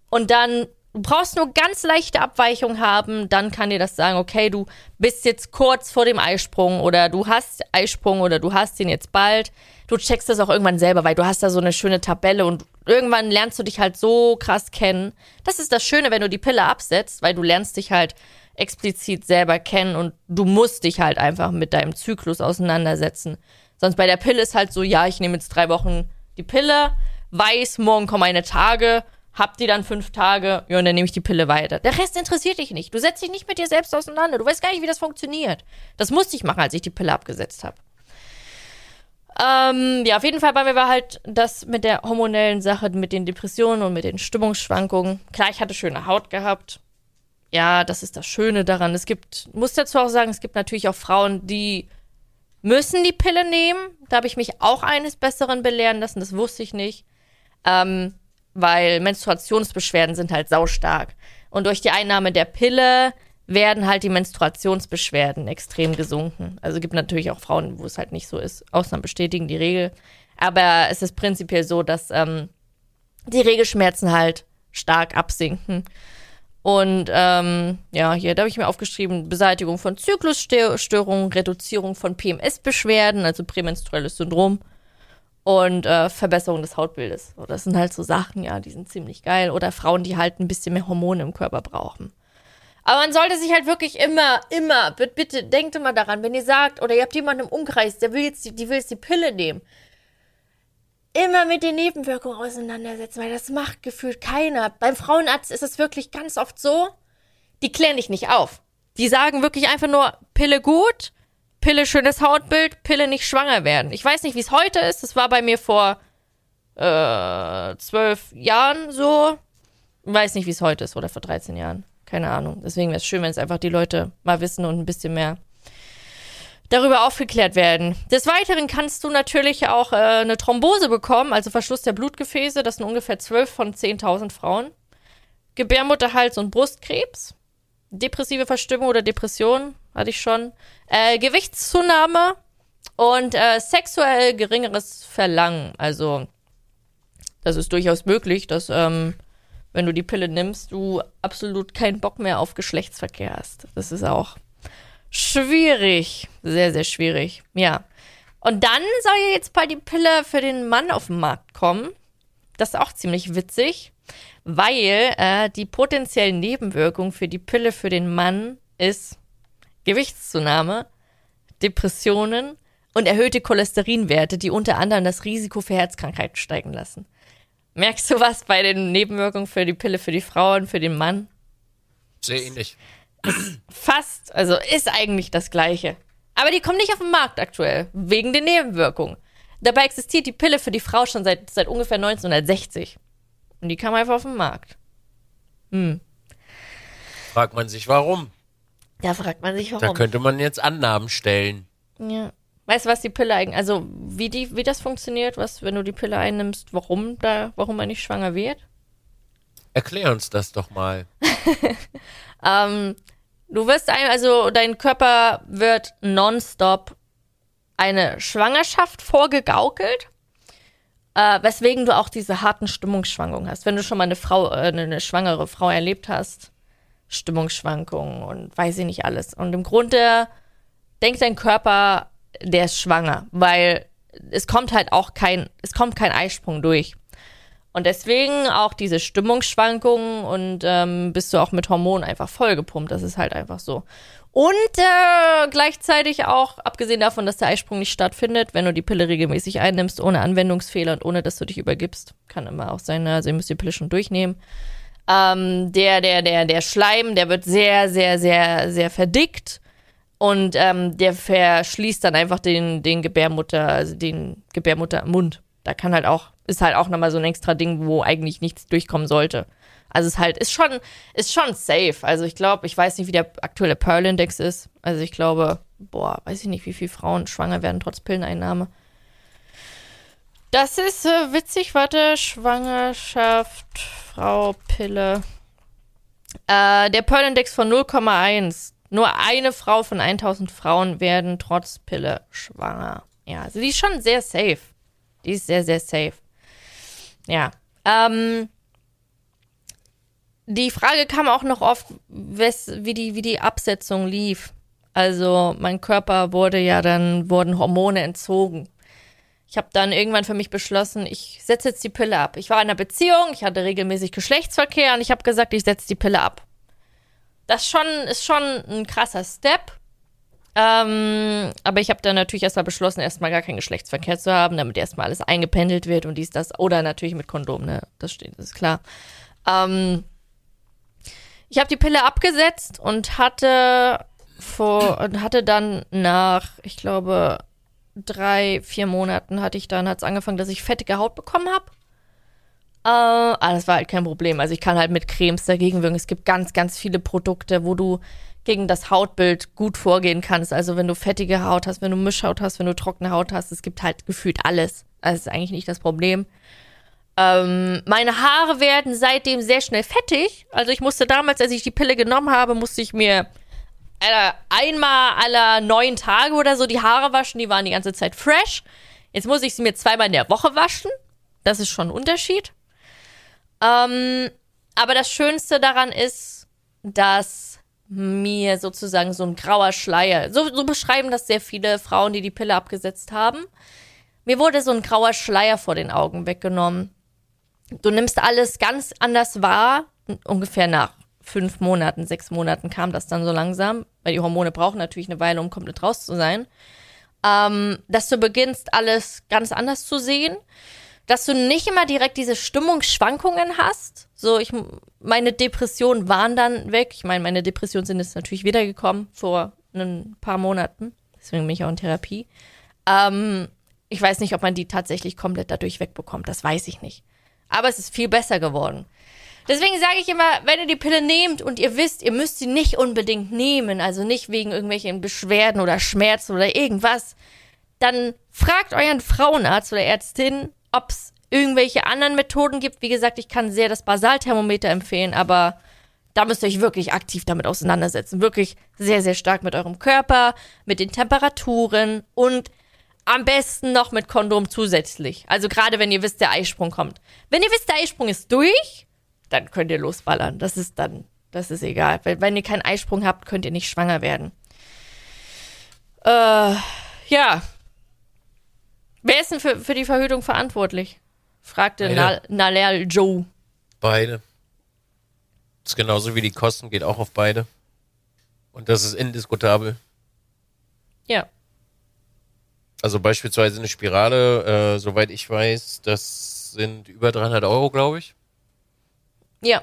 S1: Und dann Du brauchst nur ganz leichte Abweichung haben, dann kann dir das sagen, okay, du bist jetzt kurz vor dem Eisprung oder du hast Eisprung oder du hast ihn jetzt bald. Du checkst das auch irgendwann selber, weil du hast da so eine schöne Tabelle und irgendwann lernst du dich halt so krass kennen. Das ist das Schöne, wenn du die Pille absetzt, weil du lernst dich halt explizit selber kennen und du musst dich halt einfach mit deinem Zyklus auseinandersetzen. Sonst bei der Pille ist halt so, ja, ich nehme jetzt drei Wochen die Pille, weiß, morgen kommen meine Tage, hab die dann fünf Tage, ja, und dann nehme ich die Pille weiter. Der Rest interessiert dich nicht. Du setzt dich nicht mit dir selbst auseinander. Du weißt gar nicht, wie das funktioniert. Das musste ich machen, als ich die Pille abgesetzt habe. Ähm, ja, auf jeden Fall bei mir war halt das mit der hormonellen Sache, mit den Depressionen und mit den Stimmungsschwankungen. Klar, ich hatte schöne Haut gehabt ja, das ist das Schöne daran. Es gibt, muss dazu auch sagen, es gibt natürlich auch Frauen, die müssen die Pille nehmen. Da habe ich mich auch eines Besseren belehren lassen, das wusste ich nicht. Ähm, weil Menstruationsbeschwerden sind halt saustark. Und durch die Einnahme der Pille werden halt die Menstruationsbeschwerden extrem gesunken. Also gibt natürlich auch Frauen, wo es halt nicht so ist. Ausnahmen bestätigen die Regel. Aber es ist prinzipiell so, dass ähm, die Regelschmerzen halt stark absinken. Und ähm, ja, hier, da habe ich mir aufgeschrieben, Beseitigung von Zyklusstörungen, Reduzierung von PMS-Beschwerden, also prämenstruelles Syndrom und äh, Verbesserung des Hautbildes. So, das sind halt so Sachen, ja, die sind ziemlich geil. Oder Frauen, die halt ein bisschen mehr Hormone im Körper brauchen. Aber man sollte sich halt wirklich immer, immer, bitte, bitte denkt immer daran, wenn ihr sagt, oder ihr habt jemanden im Umkreis, der will jetzt die, die will jetzt die Pille nehmen immer mit den Nebenwirkungen auseinandersetzen, weil das macht gefühlt keiner. Beim Frauenarzt ist es wirklich ganz oft so, die klären dich nicht auf. Die sagen wirklich einfach nur, Pille gut, Pille schönes Hautbild, Pille nicht schwanger werden. Ich weiß nicht, wie es heute ist. Das war bei mir vor äh, zwölf Jahren so. Ich weiß nicht, wie es heute ist oder vor 13 Jahren. Keine Ahnung. Deswegen wäre es schön, wenn es einfach die Leute mal wissen und ein bisschen mehr darüber aufgeklärt werden. Des Weiteren kannst du natürlich auch äh, eine Thrombose bekommen, also Verschluss der Blutgefäße. Das sind ungefähr 12 von 10.000 Frauen. Gebärmutterhals- und Brustkrebs. depressive Verstimmung oder Depression hatte ich schon. Äh, Gewichtszunahme und äh, sexuell geringeres Verlangen. Also, das ist durchaus möglich, dass, ähm, wenn du die Pille nimmst, du absolut keinen Bock mehr auf Geschlechtsverkehr hast. Das ist auch schwierig. Sehr, sehr schwierig. Ja. Und dann soll ja jetzt bald die Pille für den Mann auf den Markt kommen. Das ist auch ziemlich witzig, weil äh, die potenziellen Nebenwirkungen für die Pille für den Mann ist Gewichtszunahme, Depressionen und erhöhte Cholesterinwerte, die unter anderem das Risiko für Herzkrankheiten steigen lassen. Merkst du was bei den Nebenwirkungen für die Pille für die Frau und für den Mann?
S2: Sehr ähnlich.
S1: Fast, also ist eigentlich das Gleiche. Aber die kommen nicht auf den Markt aktuell, wegen den Nebenwirkungen. Dabei existiert die Pille für die Frau schon seit, seit ungefähr 1960. Und die kam einfach auf den Markt. Hm.
S2: Fragt man sich, warum?
S1: Da fragt man sich,
S2: Da
S1: warum.
S2: könnte man jetzt Annahmen stellen.
S1: Ja. Weißt du, was die Pille eigentlich, also wie die, wie das funktioniert, was, wenn du die Pille einnimmst, warum da, warum man nicht schwanger wird?
S2: Erklär uns das doch mal.
S1: Ähm, du wirst ein, also dein Körper wird nonstop eine Schwangerschaft vorgegaukelt, äh, weswegen du auch diese harten Stimmungsschwankungen hast. Wenn du schon mal eine Frau, äh, eine, schwangere Frau erlebt hast, Stimmungsschwankungen und weiß ich nicht alles. Und im Grunde denkt dein Körper, der ist schwanger, weil es kommt halt auch kein, es kommt kein Eisprung durch. Und deswegen auch diese Stimmungsschwankungen und ähm, bist du auch mit Hormonen einfach vollgepumpt. Das ist halt einfach so. Und äh, gleichzeitig auch, abgesehen davon, dass der Eisprung nicht stattfindet, wenn du die Pille regelmäßig einnimmst, ohne Anwendungsfehler und ohne, dass du dich übergibst, kann immer auch sein, ne? also ihr müsst die Pille schon durchnehmen. Ähm, der, der, der, der Schleim, der wird sehr, sehr, sehr, sehr verdickt und ähm, der verschließt dann einfach den, den Gebärmutter, also den Gebärmuttermund. Da kann halt auch, ist halt auch nochmal so ein extra Ding, wo eigentlich nichts durchkommen sollte. Also es ist halt, ist schon, ist schon safe. Also ich glaube, ich weiß nicht, wie der aktuelle Pearl-Index ist. Also ich glaube, boah, weiß ich nicht, wie viele Frauen schwanger werden trotz Pilleneinnahme. Das ist äh, witzig, warte, Schwangerschaft, Frau, Pille. Äh, der Pearl-Index von 0,1. Nur eine Frau von 1000 Frauen werden trotz Pille schwanger. Ja, also die ist schon sehr safe. Die ist sehr, sehr safe. Ja. Ähm, die Frage kam auch noch oft, wes, wie, die, wie die Absetzung lief. Also mein Körper wurde ja dann, wurden Hormone entzogen. Ich habe dann irgendwann für mich beschlossen, ich setze jetzt die Pille ab. Ich war in einer Beziehung, ich hatte regelmäßig Geschlechtsverkehr und ich habe gesagt, ich setze die Pille ab. Das schon, ist schon ein krasser Step. Ähm, aber ich habe dann natürlich erstmal beschlossen, erstmal gar keinen Geschlechtsverkehr zu haben, damit erstmal alles eingependelt wird und dies, das. Oder natürlich mit Kondom, ne? Das steht, das ist klar. Ähm, ich habe die Pille abgesetzt und hatte vor und hatte dann nach, ich glaube, drei, vier Monaten hatte ich dann, hat es angefangen, dass ich fettige Haut bekommen habe. Äh, aber das war halt kein Problem. Also ich kann halt mit Cremes dagegen wirken. Es gibt ganz, ganz viele Produkte, wo du gegen das Hautbild gut vorgehen kannst. Also wenn du fettige Haut hast, wenn du Mischhaut hast, wenn du trockene Haut hast, es gibt halt gefühlt alles. Also ist eigentlich nicht das Problem. Ähm, meine Haare werden seitdem sehr schnell fettig. Also ich musste damals, als ich die Pille genommen habe, musste ich mir äh, einmal aller neun Tage oder so die Haare waschen. Die waren die ganze Zeit fresh. Jetzt muss ich sie mir zweimal in der Woche waschen. Das ist schon ein Unterschied. Ähm, aber das Schönste daran ist, dass mir sozusagen so ein grauer Schleier, so, so beschreiben das sehr viele Frauen, die die Pille abgesetzt haben. Mir wurde so ein grauer Schleier vor den Augen weggenommen. Du nimmst alles ganz anders wahr. Ungefähr nach fünf Monaten, sechs Monaten kam das dann so langsam, weil die Hormone brauchen natürlich eine Weile, um komplett raus zu sein. Ähm, dass du beginnst, alles ganz anders zu sehen. Dass du nicht immer direkt diese Stimmungsschwankungen hast. So, ich, meine Depressionen waren dann weg. Ich meine, meine Depressionen sind jetzt natürlich wiedergekommen vor ein paar Monaten. Deswegen bin ich auch in Therapie. Ähm, ich weiß nicht, ob man die tatsächlich komplett dadurch wegbekommt. Das weiß ich nicht. Aber es ist viel besser geworden. Deswegen sage ich immer, wenn ihr die Pille nehmt und ihr wisst, ihr müsst sie nicht unbedingt nehmen, also nicht wegen irgendwelchen Beschwerden oder Schmerzen oder irgendwas, dann fragt euren Frauenarzt oder Ärztin, ob es irgendwelche anderen Methoden gibt. Wie gesagt, ich kann sehr das Basalthermometer empfehlen, aber Da müsst ihr euch wirklich aktiv damit auseinandersetzen. Wirklich sehr, sehr stark mit eurem Körper, mit den Temperaturen und am besten noch mit Kondom zusätzlich. Also gerade wenn ihr wisst, der Eisprung kommt. Wenn ihr wisst, der Eisprung ist durch, dann könnt ihr losballern. Das ist dann, das ist egal. Weil, wenn ihr keinen Eisprung habt, könnt ihr nicht schwanger werden. Äh, ja. Wer ist denn für, für die Verhütung verantwortlich? Fragte
S2: Beide.
S1: Na, Naler Joe.
S2: Beide. Das ist genauso wie die Kosten, geht auch auf beide. Und das ist indiskutabel.
S1: Ja.
S2: Also beispielsweise eine Spirale, äh, soweit ich weiß, das sind über 300 Euro, glaube ich.
S1: Ja.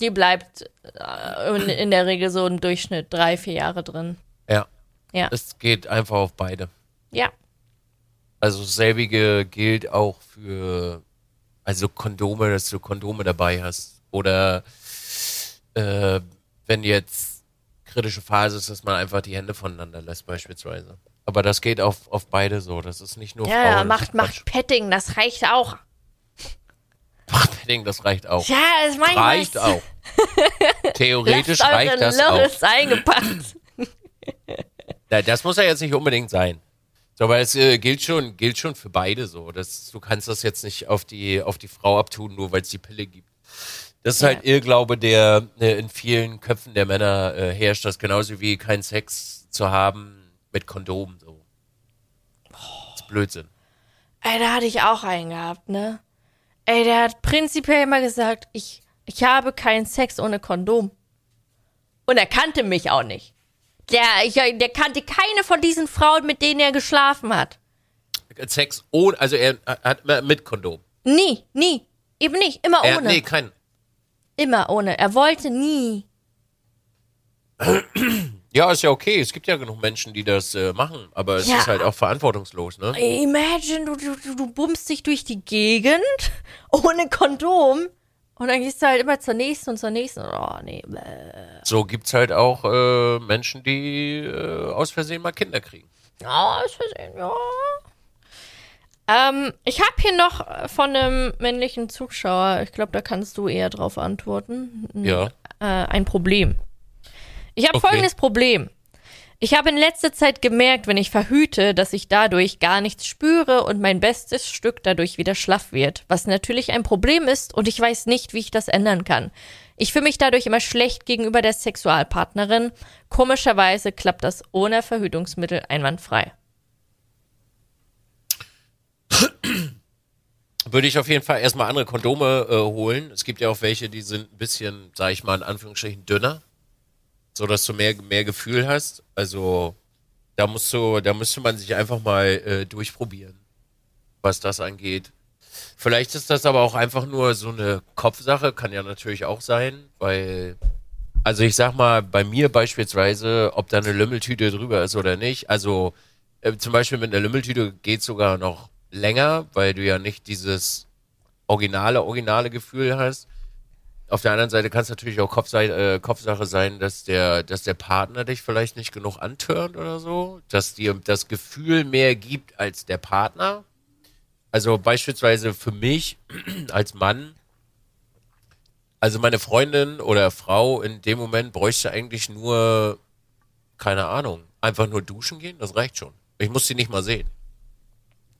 S1: Die bleibt äh, in, in der Regel so im Durchschnitt drei, vier Jahre drin.
S2: Ja.
S1: Ja.
S2: Es geht einfach auf beide.
S1: Ja.
S2: Also selbige gilt auch für also Kondome, dass du Kondome dabei hast. Oder äh, wenn jetzt kritische Phase ist, dass man einfach die Hände voneinander lässt, beispielsweise. Aber das geht auf, auf beide so. Das ist nicht nur
S1: Ja,
S2: Frauen.
S1: macht, macht Petting, das reicht auch.
S2: Quatsch. Padding, das reicht auch.
S1: Ja, das meine ich.
S2: reicht auch. Theoretisch reicht das auch.
S1: Loris eingepackt.
S2: Ja, das muss ja jetzt nicht unbedingt sein. So, aber es äh, gilt schon, gilt schon für beide so. Das, du kannst das jetzt nicht auf die, auf die Frau abtun, nur weil es die Pille gibt. Das ist
S1: Ja.
S2: halt Irrglaube, der äh, in vielen Köpfen der Männer äh, herrscht. Das genauso wie kein Sex zu haben mit Kondom. So. Das ist Blödsinn.
S1: Ey, da hatte ich auch einen gehabt, ne? Ey, der hat prinzipiell immer gesagt, ich, ich habe keinen Sex ohne Kondom. Und er kannte mich auch nicht. Der, ich, der kannte keine von diesen Frauen, mit denen er geschlafen hat.
S2: Sex ohne, also er hat immer mit Kondom.
S1: Nie, nie. Eben nicht, immer
S2: Er,
S1: ohne.
S2: nee, kein.
S1: Immer ohne. Er wollte nie.
S2: Ja, ist ja okay. Es gibt ja genug Menschen, die das äh, machen, aber es
S1: Ja.
S2: ist halt auch verantwortungslos, ne?
S1: Imagine, du, du- du bummst dich durch die Gegend ohne Kondom und dann gehst du halt immer zur nächsten und zur nächsten. Oh, nee. bäh.
S2: So gibt's halt auch äh, Menschen, die äh, aus Versehen mal Kinder kriegen.
S1: Ja, ist versehen, ja. Ähm, ich habe hier noch von einem männlichen Zuschauer, ich glaube, da kannst du eher drauf antworten,
S2: Ja.
S1: äh, ein Problem. Ich habe
S2: Okay.
S1: folgendes Problem. Ich habe in letzter Zeit gemerkt, wenn ich verhüte, dass ich dadurch gar nichts spüre und mein bestes Stück dadurch wieder schlaff wird, was natürlich ein Problem ist und ich weiß nicht, wie ich das ändern kann. Ich fühle mich dadurch immer schlecht gegenüber der Sexualpartnerin. Komischerweise klappt das ohne Verhütungsmittel einwandfrei.
S2: Würde ich auf jeden Fall erstmal andere Kondome äh, holen. Es gibt ja auch welche, die sind ein bisschen, sag ich mal, in Anführungsstrichen dünner. So dass du mehr, mehr Gefühl hast. Also da musst du, da müsste man sich einfach mal äh, durchprobieren, was das angeht. Vielleicht ist das aber auch einfach nur so eine Kopfsache, kann ja natürlich auch sein, weil, also ich sag mal, bei mir beispielsweise, ob da eine Lümmeltüte drüber ist oder nicht, also äh, zum Beispiel mit einer Lümmeltüte geht sogar noch länger, weil du ja nicht dieses originale, originale Gefühl hast. Auf der anderen Seite kann es natürlich auch Kopfsei äh, Kopfsache sein, dass der, dass der Partner dich vielleicht nicht genug antörnt oder so, dass dir das Gefühl mehr gibt als der Partner. Also beispielsweise für mich als Mann, also meine Freundin oder Frau in dem Moment bräuchte eigentlich nur, keine Ahnung, einfach nur duschen gehen, das reicht schon. Ich muss sie nicht mal sehen.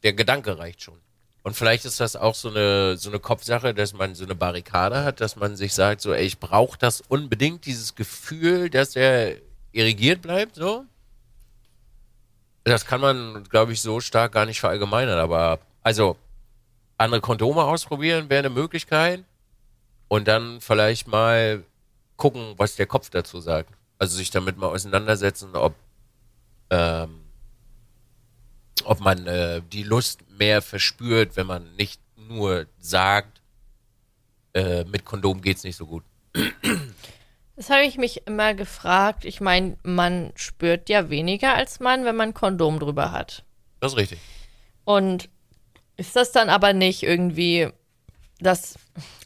S2: Der Gedanke reicht schon. Und vielleicht ist das auch so eine, so eine Kopfsache, dass man so eine Barrikade hat, dass man sich sagt, so, ey, ich brauche das unbedingt, dieses Gefühl, dass er irrigiert bleibt, so. Das kann man, glaube ich, so stark gar nicht verallgemeinern, aber, also, andere Kondome ausprobieren wäre eine Möglichkeit. Und dann vielleicht mal gucken, was der Kopf dazu sagt. Also sich damit mal auseinandersetzen, ob, ähm, ob man äh, die Lust mehr verspürt, wenn man nicht nur sagt, äh, mit Kondom geht's nicht so gut.
S1: Das habe ich mich immer gefragt. Ich meine, man spürt ja weniger als Mann, wenn man Kondom drüber hat.
S2: Das ist richtig.
S1: Und ist das dann aber nicht irgendwie das,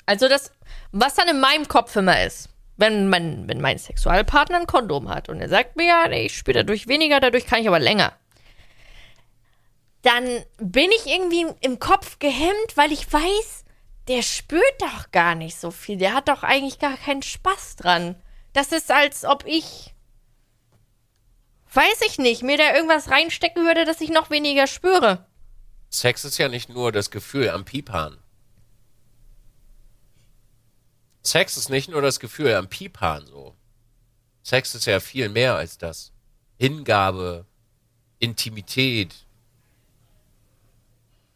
S1: also das, was dann in meinem Kopf immer ist, wenn mein, wenn mein Sexualpartner ein Kondom hat und er sagt mir, ja, ich spüre dadurch weniger, dadurch kann ich aber länger. Dann bin ich irgendwie im Kopf gehemmt, weil ich weiß, der spürt doch gar nicht so viel. Der hat doch eigentlich gar keinen Spaß dran. Das ist, als ob ich, weiß ich nicht, mir da irgendwas reinstecken würde, dass ich noch weniger spüre.
S2: Sex ist ja nicht nur das Gefühl am Piephahn. Sex ist nicht nur das Gefühl am Piephahn so. Sex ist ja viel mehr als das. Hingabe, Intimität,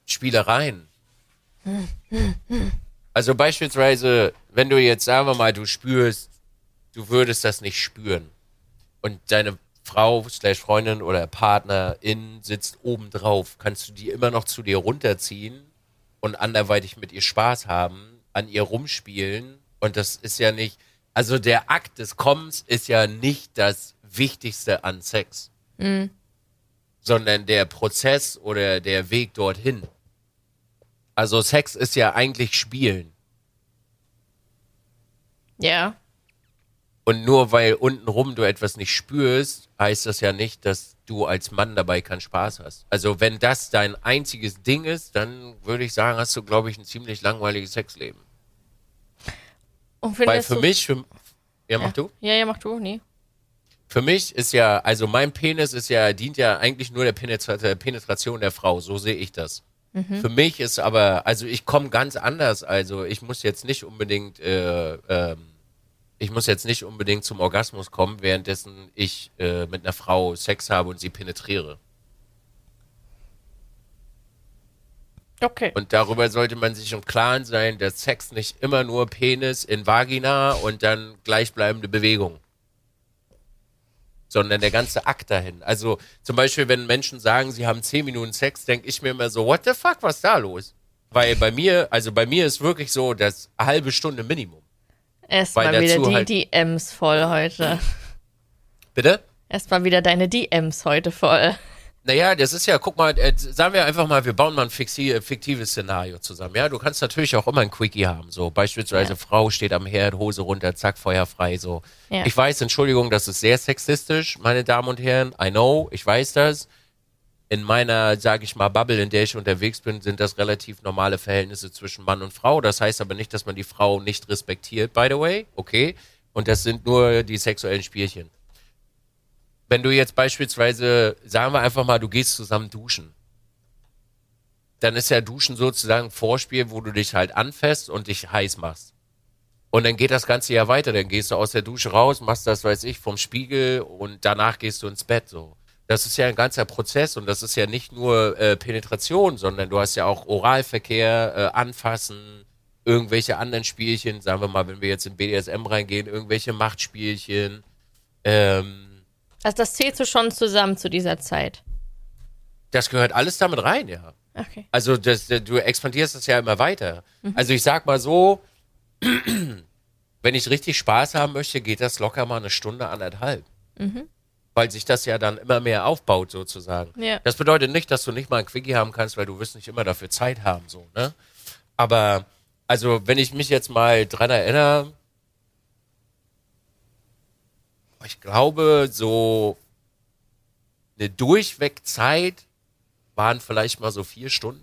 S2: Spielereien. Also beispielsweise, wenn du jetzt, sagen wir mal, du spürst, du würdest das nicht spüren und deine Frau, slash Freundin oder Partnerin sitzt oben drauf, kannst du die immer noch zu dir runterziehen und anderweitig mit ihr Spaß haben, an ihr rumspielen und das ist ja nicht, also der Akt des Kommens ist ja nicht das Wichtigste an Sex,
S1: Mhm.
S2: sondern der Prozess oder der Weg dorthin. Also Sex ist ja eigentlich Spielen.
S1: Ja.
S2: Und nur weil untenrum du etwas nicht spürst, heißt das ja nicht, dass du als Mann dabei keinen Spaß hast. Also wenn das dein einziges Ding ist, dann würde ich sagen, hast du, glaube ich, ein ziemlich langweiliges Sexleben.
S1: Und
S2: Weil für mich, für, ja, mach
S1: ja.
S2: du.
S1: Ja, ja, mach du, nee.
S2: Für mich ist ja, also mein Penis ist ja, dient ja eigentlich nur der, Penetra der Penetration der Frau, so sehe ich das. Für mich ist aber, also ich komme ganz anders, also ich muss jetzt nicht unbedingt, äh, ähm, ich muss jetzt nicht unbedingt zum Orgasmus kommen, währenddessen ich äh, mit einer Frau Sex habe und sie penetriere.
S1: Okay.
S2: Und darüber sollte man sich im Klaren sein, dass Sex nicht immer nur Penis in Vagina und dann gleichbleibende Bewegung. Sondern der ganze Akt dahin. Also zum Beispiel, wenn Menschen sagen, sie haben zehn Minuten Sex, denke ich mir immer so, what the fuck, was ist da los? Weil bei mir, also bei mir ist wirklich so das halbe Stunde Minimum.
S1: Erstmal wieder die
S2: halt-
S1: DMs voll heute.
S2: Bitte?
S1: Erstmal wieder deine DMs heute voll.
S2: Naja, das ist ja, guck mal, äh, sagen wir einfach mal, wir bauen mal ein fixi- äh, fiktives Szenario zusammen. Ja, du kannst natürlich auch immer ein Quickie haben. So, beispielsweise
S1: Ja.
S2: Frau steht am Herd, Hose runter, zack, Feuer frei. So.
S1: Ja.
S2: Ich weiß, Entschuldigung, das ist sehr sexistisch, meine Damen und Herren. I know, ich weiß das. In meiner, sage ich mal, Bubble, in der ich unterwegs bin, sind das relativ normale Verhältnisse zwischen Mann und Frau. Das heißt aber nicht, dass man die Frau nicht respektiert, by the way. Okay. Und das sind nur die sexuellen Spielchen wenn du jetzt beispielsweise, sagen wir einfach mal, du gehst zusammen duschen, dann ist ja Duschen sozusagen ein Vorspiel, wo du dich halt anfasst und dich heiß machst. Und dann geht das Ganze ja weiter. Dann gehst du aus der Dusche raus, machst das, weiß ich, vom Spiegel und danach gehst du ins Bett. So, das ist ja ein ganzer Prozess und das ist ja nicht nur äh, Penetration, sondern du hast ja auch Oralverkehr, äh, Anfassen, irgendwelche anderen Spielchen. Sagen wir mal, wenn wir jetzt in BDSM reingehen, irgendwelche Machtspielchen. Ähm,
S1: Also das zählst du schon zusammen zu dieser Zeit.
S2: Das gehört alles damit rein, ja.
S1: Okay.
S2: Also das, du expandierst das ja immer weiter. Also ich sag mal so, wenn ich richtig Spaß haben möchte, geht das locker mal eine Stunde, anderthalb. Weil sich das ja dann immer mehr aufbaut, sozusagen.
S1: Ja.
S2: Das bedeutet nicht, dass du nicht mal ein Quickie haben kannst, weil du wirst nicht immer dafür Zeit haben, so, ne? Aber, also, wenn ich mich jetzt mal dran erinnere, ich glaube, so eine Durchwegzeit waren vielleicht mal so vier Stunden.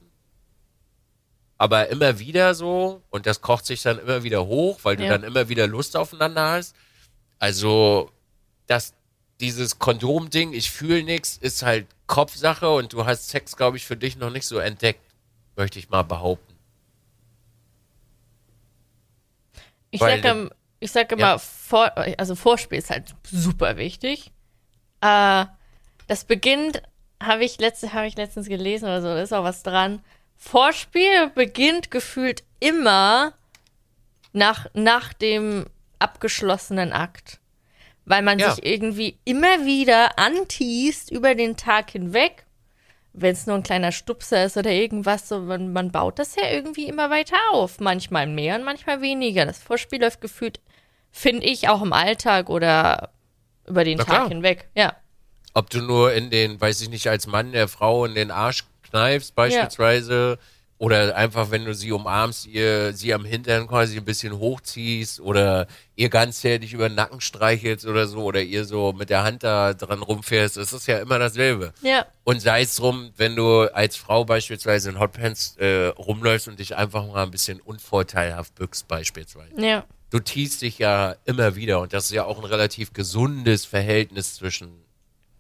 S2: Aber immer wieder so, und das kocht sich dann immer wieder hoch, weil du
S1: Ja.
S2: dann immer wieder Lust aufeinander hast. Also, das, dieses Kondom-Ding, ich fühle nichts, ist halt Kopfsache und du hast Sex, glaube ich, für dich noch nicht so entdeckt, möchte ich mal behaupten.
S1: Ich sage ich sag immer,
S2: Ja.
S1: vor, also Vorspiel ist halt super wichtig. Äh, das beginnt, habe ich, letzte, hab ich letztens gelesen oder so, da ist auch was dran. Vorspiel beginnt gefühlt immer nach, nach dem abgeschlossenen Akt. Weil man
S2: Ja.
S1: sich irgendwie immer wieder anteast über den Tag hinweg. Wenn es nur ein kleiner Stupser ist oder irgendwas, so, man, man baut das ja irgendwie immer weiter auf. Manchmal mehr und manchmal weniger. Das Vorspiel läuft gefühlt, finde ich, auch im Alltag oder über den
S2: Na
S1: Tag
S2: klar.
S1: hinweg. Ja.
S2: Ob du nur in den, weiß ich nicht, als Mann der Frau in den Arsch kneifst beispielsweise Oder einfach, wenn du sie umarmst, ihr sie am Hintern quasi ein bisschen hochziehst oder ihr ganzheitlich über den Nacken streichelst oder so oder ihr so mit der Hand da dran rumfährst. Es ist ja immer dasselbe.
S1: Ja.
S2: Und sei es drum, wenn du als Frau beispielsweise in Hotpants äh, rumläufst und dich einfach mal ein bisschen unvorteilhaft bückst beispielsweise.
S1: Ja.
S2: Du tiest dich ja immer wieder und das ist ja auch ein relativ gesundes Verhältnis zwischen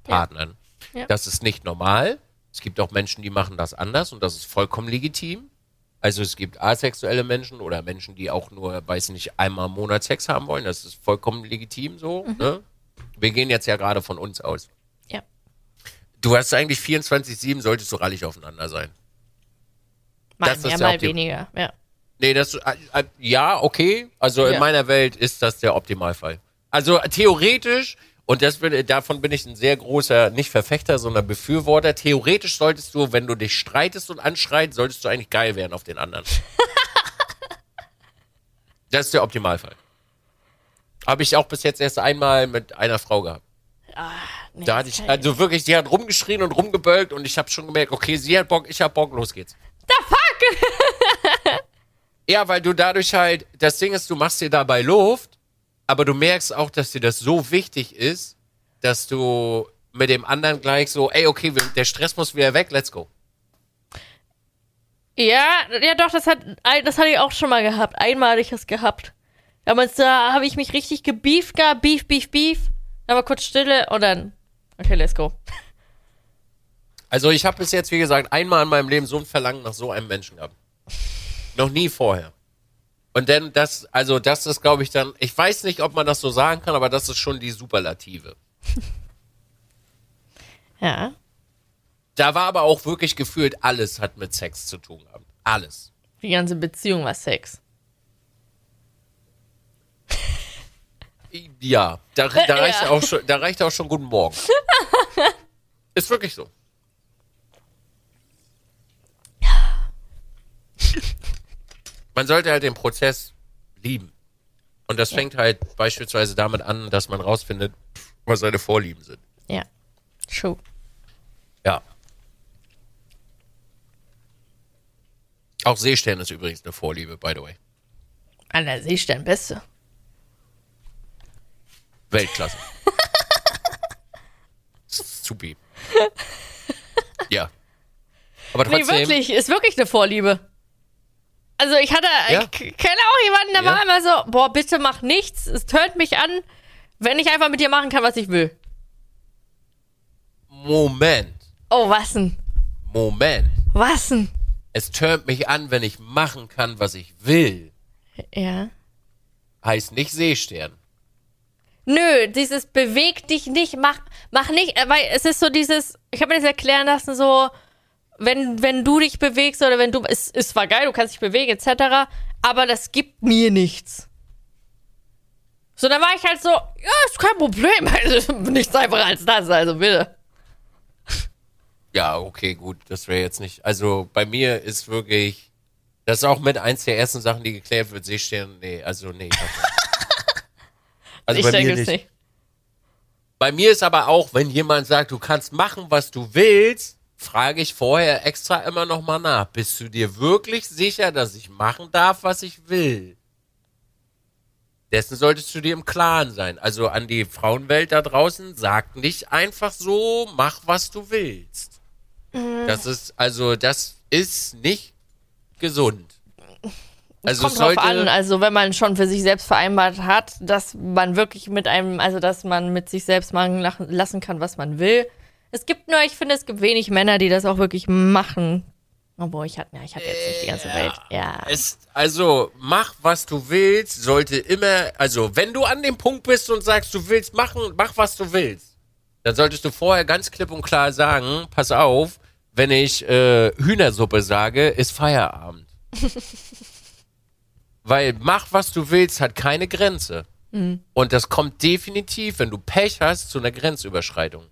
S2: Partnern.
S1: Ja.
S2: Das ist nicht normal. Es gibt auch Menschen, die machen das anders und das ist vollkommen legitim. Also es gibt asexuelle Menschen oder Menschen, die auch nur, weiß nicht, einmal im Monat Sex haben wollen. Das ist vollkommen legitim so. Ne? Wir gehen jetzt ja gerade von uns aus.
S1: Ja.
S2: Du hast eigentlich 24-7, solltest du rallig aufeinander sein.
S1: Mal
S2: Das ist
S1: mehr,
S2: ja
S1: mal
S2: die-
S1: weniger. Ja.
S2: Nee, das, äh, äh, ja, okay. Also in
S1: Ja.
S2: meiner Welt ist das der Optimalfall. Also theoretisch, und das bin, davon bin ich ein sehr großer, nicht Verfechter, sondern Befürworter. Theoretisch solltest du, wenn du dich streitest und anschreist, solltest du eigentlich geil werden auf den anderen. das ist der Optimalfall. Habe ich auch bis jetzt erst einmal mit einer Frau gehabt.
S1: Nee,
S2: Da hatte ich, also wirklich, sie hat rumgeschrien und rumgebölkt und ich habe schon gemerkt, okay, sie hat Bock, ich hab Bock, los geht's.
S1: The fuck?
S2: Ja, weil du dadurch halt, das Ding ist, du machst dir dabei Luft, aber du merkst auch, dass dir das so wichtig ist, dass du mit dem anderen gleich so, ey, okay, der Stress muss wieder weg, let's go.
S1: Ja, ja doch, das hat das hatte ich auch schon mal gehabt. Einmal hatte ich das gehabt. Damals da habe ich mich richtig gebieft gehabt, Beef, Beef, Beef. Dann war kurz Stille und dann, okay, let's go.
S2: Also ich habe bis jetzt, wie gesagt, einmal in meinem Leben so ein Verlangen nach so einem Menschen gehabt. Noch nie vorher. Und dann das, also das ist, glaube ich, dann, ich weiß nicht, ob man das so sagen kann, aber das ist schon die Superlative.
S1: Ja.
S2: Da war aber auch wirklich gefühlt, alles hat mit Sex zu tun gehabt. Alles.
S1: Die ganze Beziehung war Sex.
S2: Ja, da, da, reicht
S1: Ja.
S2: Auch schon, da reicht auch schon Guten Morgen. Ist wirklich so. Man sollte halt den Prozess lieben. Und das fängt halt beispielsweise damit an, dass man rausfindet, was seine Vorlieben sind.
S1: Ja. True.
S2: Ja. Auch Seestern ist übrigens eine Vorliebe, by the way.
S1: An der Seestern Beste.
S2: Weltklasse. Supi. Ja. Aber
S1: Nee,
S2: trotzdem.
S1: wirklich, ist wirklich eine Vorliebe. Also ich hatte,
S2: Ja.
S1: ich kenne auch jemanden, der
S2: Ja.
S1: war immer so, boah, bitte mach nichts, es tönt mich an, wenn ich einfach mit dir machen kann, was ich will.
S2: Moment.
S1: Oh, was denn?
S2: Moment.
S1: Was denn?
S2: Es tönt mich an, wenn ich machen kann, was ich will.
S1: Ja.
S2: Heißt nicht Seestern.
S1: Nö, dieses beweg dich nicht, mach, mach nicht, äh, weil es ist so dieses, ich habe mir das erklären lassen, so, wenn, wenn du dich bewegst oder wenn du, es ist zwar geil, du kannst dich bewegen, etc., aber das gibt mir nichts. So, dann war ich halt so, ja, ist kein Problem, also nichts einfacher als das, also bitte.
S2: Ja, okay, gut. Das wäre jetzt nicht. Also bei mir ist wirklich. Das ist auch mit eins der ersten Sachen, die geklärt wird. Seestern, nee, also nee. Also
S1: ich
S2: bei
S1: denke
S2: mir
S1: es
S2: nicht.
S1: nicht.
S2: Bei mir ist aber auch, wenn jemand sagt, du kannst machen, was du willst, frage ich vorher extra immer noch mal nach. Bist du dir wirklich sicher, dass ich machen darf, was ich will? Dessen solltest du dir im Klaren sein. Also an die Frauenwelt da draußen, sag nicht einfach so, mach, was du willst. Das ist, also, das ist nicht gesund. Also
S1: Kommt drauf an, also wenn man schon für sich selbst vereinbart hat, dass man wirklich mit einem, also dass man mit sich selbst machen lassen kann, was man will. Es gibt nur, ich finde, es gibt wenig Männer, die das auch wirklich machen. Obwohl, ich hatte, ja, ich hatte jetzt nicht die ganze Welt. Ja.
S2: Es, also, mach, was du willst, sollte immer, also, wenn du an dem Punkt bist und sagst, du willst machen, mach, was du willst, dann solltest du vorher ganz klipp und klar sagen, pass auf, wenn ich äh, Hühnersuppe sage, ist Feierabend. Weil mach, was du willst, hat keine Grenze. Und das kommt definitiv, wenn du Pech hast, zu einer Grenzüberschreitung.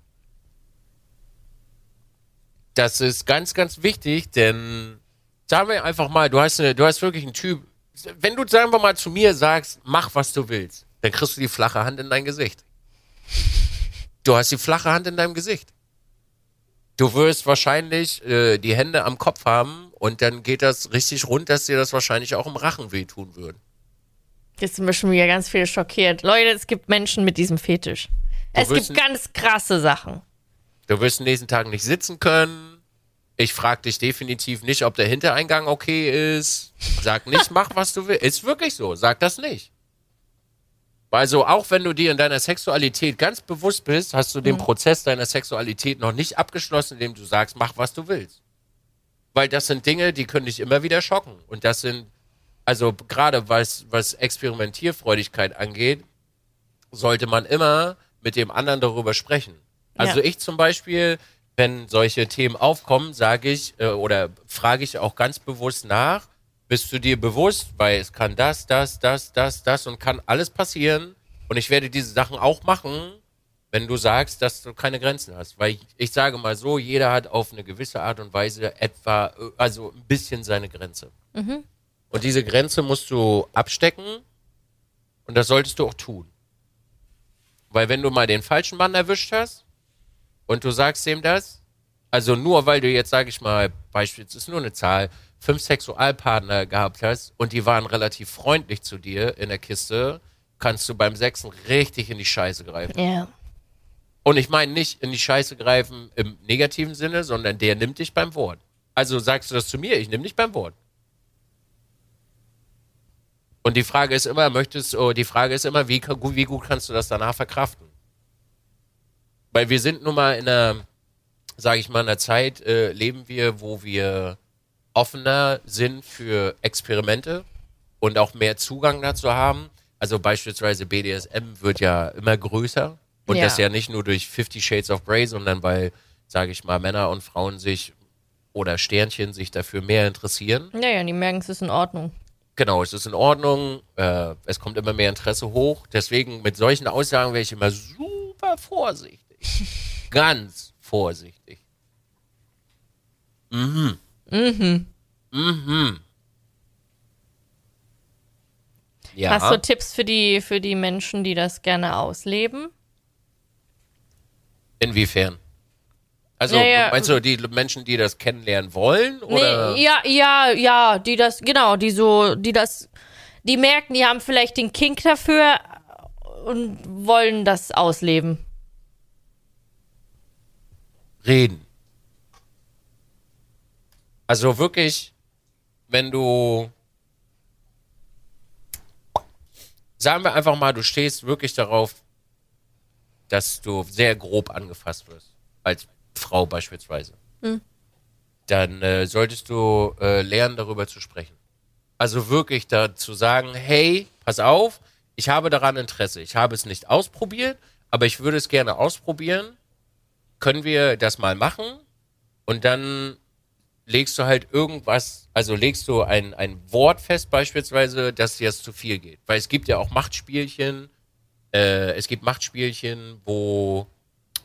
S2: Das ist ganz, ganz wichtig, denn sagen wir einfach mal, du hast, eine, du hast wirklich einen Typ, wenn du, sagen wir mal, zu mir sagst, mach, was du willst, dann kriegst du die flache Hand in dein Gesicht. Du hast die flache Hand in deinem Gesicht. Du wirst wahrscheinlich äh, die Hände am Kopf haben und dann geht das richtig rund, dass dir das wahrscheinlich auch im Rachen wehtun würde.
S1: Jetzt sind wir schon wieder ganz viele schockiert. Leute, es gibt Menschen mit diesem Fetisch. es
S2: wirst
S1: gibt ganz krasse Sachen.
S2: Du wirst den nächsten Tag nicht sitzen können. Ich frage dich definitiv nicht, ob der Hintereingang okay ist. Sag nicht, mach was du willst. Ist wirklich so. Sag das nicht. Also auch wenn du dir in deiner Sexualität ganz bewusst bist, hast du den Prozess deiner Sexualität noch nicht abgeschlossen, indem du sagst, mach was du willst. Weil das sind Dinge, die können dich immer wieder schocken. Und das sind, also gerade was, was Experimentierfreudigkeit angeht, sollte man immer mit dem anderen darüber sprechen. Also
S1: Ja.
S2: ich zum Beispiel, wenn solche Themen aufkommen, sage ich äh, oder frage ich auch ganz bewusst nach, bist du dir bewusst, weil es kann das, das, das, das, das und kann alles passieren und ich werde diese Sachen auch machen, wenn du sagst, dass du keine Grenzen hast. Weil ich, ich sage mal so, jeder hat auf eine gewisse Art und Weise etwa, äh, also ein bisschen seine Grenze. Und diese Grenze musst du abstecken und das solltest du auch tun. Weil wenn du mal den falschen Mann erwischt hast und du sagst ihm das, also nur weil du jetzt, sag ich mal, beispielsweise ist nur eine Zahl, fünf Sexualpartner gehabt hast und die waren relativ freundlich zu dir in der Kiste, kannst du beim Sechsen richtig in die Scheiße greifen.
S1: Ja.
S2: Und ich meine nicht in die Scheiße greifen im negativen Sinne, sondern der nimmt dich beim Wort. Also sagst du das zu mir, ich nehme dich beim Wort. Und die Frage ist immer, möchtest, oh, die Frage ist immer, wie, wie gut kannst du das danach verkraften? Weil wir sind nun mal in einer, sage ich mal, in einer Zeit, äh, leben wir, wo wir offener sind für Experimente und auch mehr Zugang dazu haben. Also beispielsweise BDSM wird ja immer größer und
S1: Ja.
S2: das ja nicht nur durch Fifty Shades of Grey, sondern weil, sage ich mal, Männer und Frauen sich oder Sternchen sich dafür mehr interessieren.
S1: Ja, ja, die merken, es ist in Ordnung.
S2: Genau, es ist in Ordnung, äh, es kommt immer mehr Interesse hoch. Deswegen mit solchen Aussagen wäre ich immer super vorsichtig. Ganz vorsichtig. Mhm. Mhm. Mhm. Ja.
S1: Hast du Tipps für die, für die Menschen, die das gerne ausleben?
S2: Inwiefern? Also
S1: Ja, ja.
S2: meinst du die Menschen, die das kennenlernen wollen? Oder?
S1: Nee, ja, ja, ja, die das, genau, die so, die das, die merken, die haben vielleicht den Kink dafür und wollen das ausleben.
S2: Reden. Also wirklich, wenn du, sagen wir einfach mal, du stehst wirklich darauf, dass du sehr grob angefasst wirst, als Frau beispielsweise, dann äh, solltest du äh, lernen, darüber zu sprechen. Also wirklich da zu sagen, hey, pass auf, ich habe daran Interesse. Ich habe es nicht ausprobiert, aber ich würde es gerne ausprobieren können wir das mal machen und dann legst du halt irgendwas, also legst du ein, ein Wort fest beispielsweise, dass dir das zu viel geht. Weil es gibt ja auch Machtspielchen, äh, es gibt Machtspielchen, wo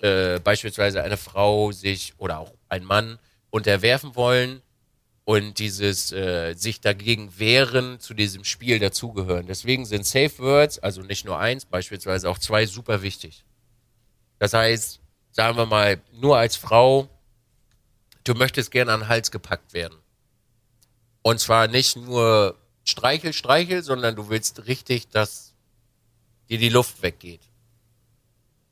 S2: äh, beispielsweise eine Frau sich oder auch ein Mann unterwerfen wollen und dieses äh, sich dagegen wehren zu diesem Spiel dazugehören. Deswegen sind Safe Words, also nicht nur eins, beispielsweise auch zwei, super wichtig. Das heißt, sagen wir mal, nur als Frau, du möchtest gerne an den Hals gepackt werden. Und zwar nicht nur Streichel, Streichel, sondern du willst richtig, dass dir die Luft weggeht.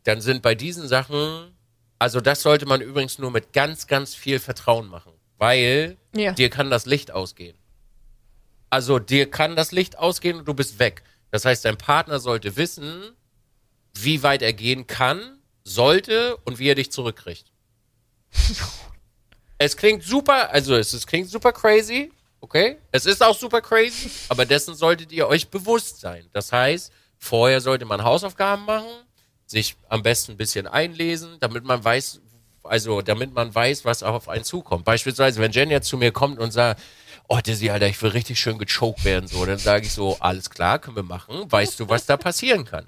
S2: Dann sind bei diesen Sachen, also das sollte man übrigens nur mit ganz, ganz viel Vertrauen machen, weil
S1: Ja.
S2: dir kann das Licht ausgehen. Also dir kann das Licht ausgehen und du bist weg. Das heißt, dein Partner sollte wissen, wie weit er gehen kann, sollte und wie er dich zurückkriegt. es klingt super, also es, es klingt super crazy, okay? Es ist auch super crazy, aber dessen solltet ihr euch bewusst sein. Das heißt, vorher sollte man Hausaufgaben machen, sich am besten ein bisschen einlesen, damit man weiß, also damit man weiß, was auf einen zukommt. Beispielsweise, wenn Jen jetzt zu mir kommt und sagt, oh Dizzy, Alter, ich will richtig schön gechoked werden, so, dann sage ich so, alles klar, können wir machen. Weißt du, was da passieren kann?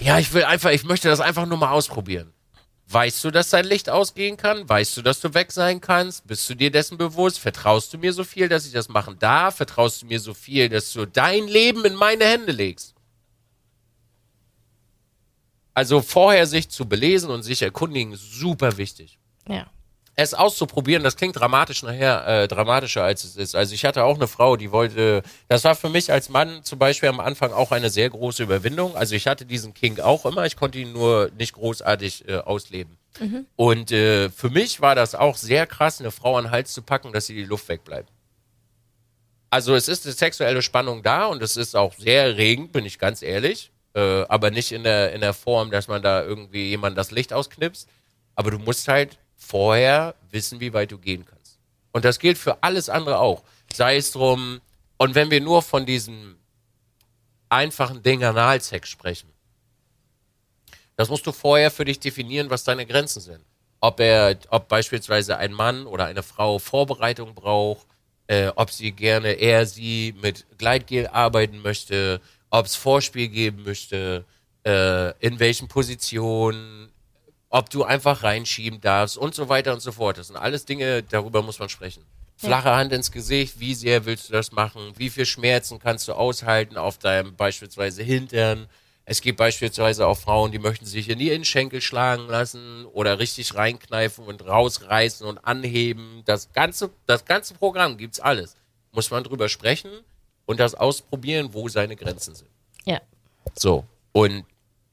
S2: Ja, ich will einfach, ich möchte das einfach nur mal ausprobieren. Weißt du, dass dein Licht ausgehen kann? Weißt du, dass du weg sein kannst? Bist du dir dessen bewusst? Vertraust du mir so viel, dass ich das machen darf? Vertraust du mir so viel, dass du dein Leben in meine Hände legst? Also vorher sich zu belesen und sich erkundigen, super wichtig.
S1: Ja.
S2: Es auszuprobieren, das klingt dramatisch nachher, äh, dramatischer als es ist. Also ich hatte auch eine Frau, die wollte, das war für mich als Mann zum Beispiel am Anfang auch eine sehr große Überwindung. Also ich hatte diesen King auch immer, ich konnte ihn nur nicht großartig äh, ausleben. Und äh, für mich war das auch sehr krass, eine Frau an den Hals zu packen, dass sie die Luft wegbleibt. Also es ist eine sexuelle Spannung da und es ist auch sehr erregend, bin ich ganz ehrlich. Äh, aber nicht in der, in der Form, dass man da irgendwie jemand das Licht ausknipst. Aber du musst halt vorher wissen, wie weit du gehen kannst. Und das gilt für alles andere auch. Sei es drum, und wenn wir nur von diesem einfachen Ding Analsex sprechen, das musst du vorher für dich definieren, was deine Grenzen sind. Ob er, ob beispielsweise ein Mann oder eine Frau Vorbereitung braucht, äh, ob sie gerne er sie mit Gleitgel arbeiten möchte, ob es Vorspiel geben möchte, äh, in welchen Positionen, ob du einfach reinschieben darfst und so weiter und so fort. Das sind alles Dinge, darüber muss man sprechen. Flache Hand ins Gesicht, wie sehr willst du das machen? Wie viel Schmerzen kannst du aushalten auf deinem beispielsweise Hintern? Es gibt beispielsweise auch Frauen, die möchten sich in die Innenschenkel schlagen lassen oder richtig reinkneifen und rausreißen und anheben. Das ganze, das ganze Programm gibt's alles. Muss man drüber sprechen und das ausprobieren, wo seine Grenzen sind.
S1: Ja.
S2: So. Und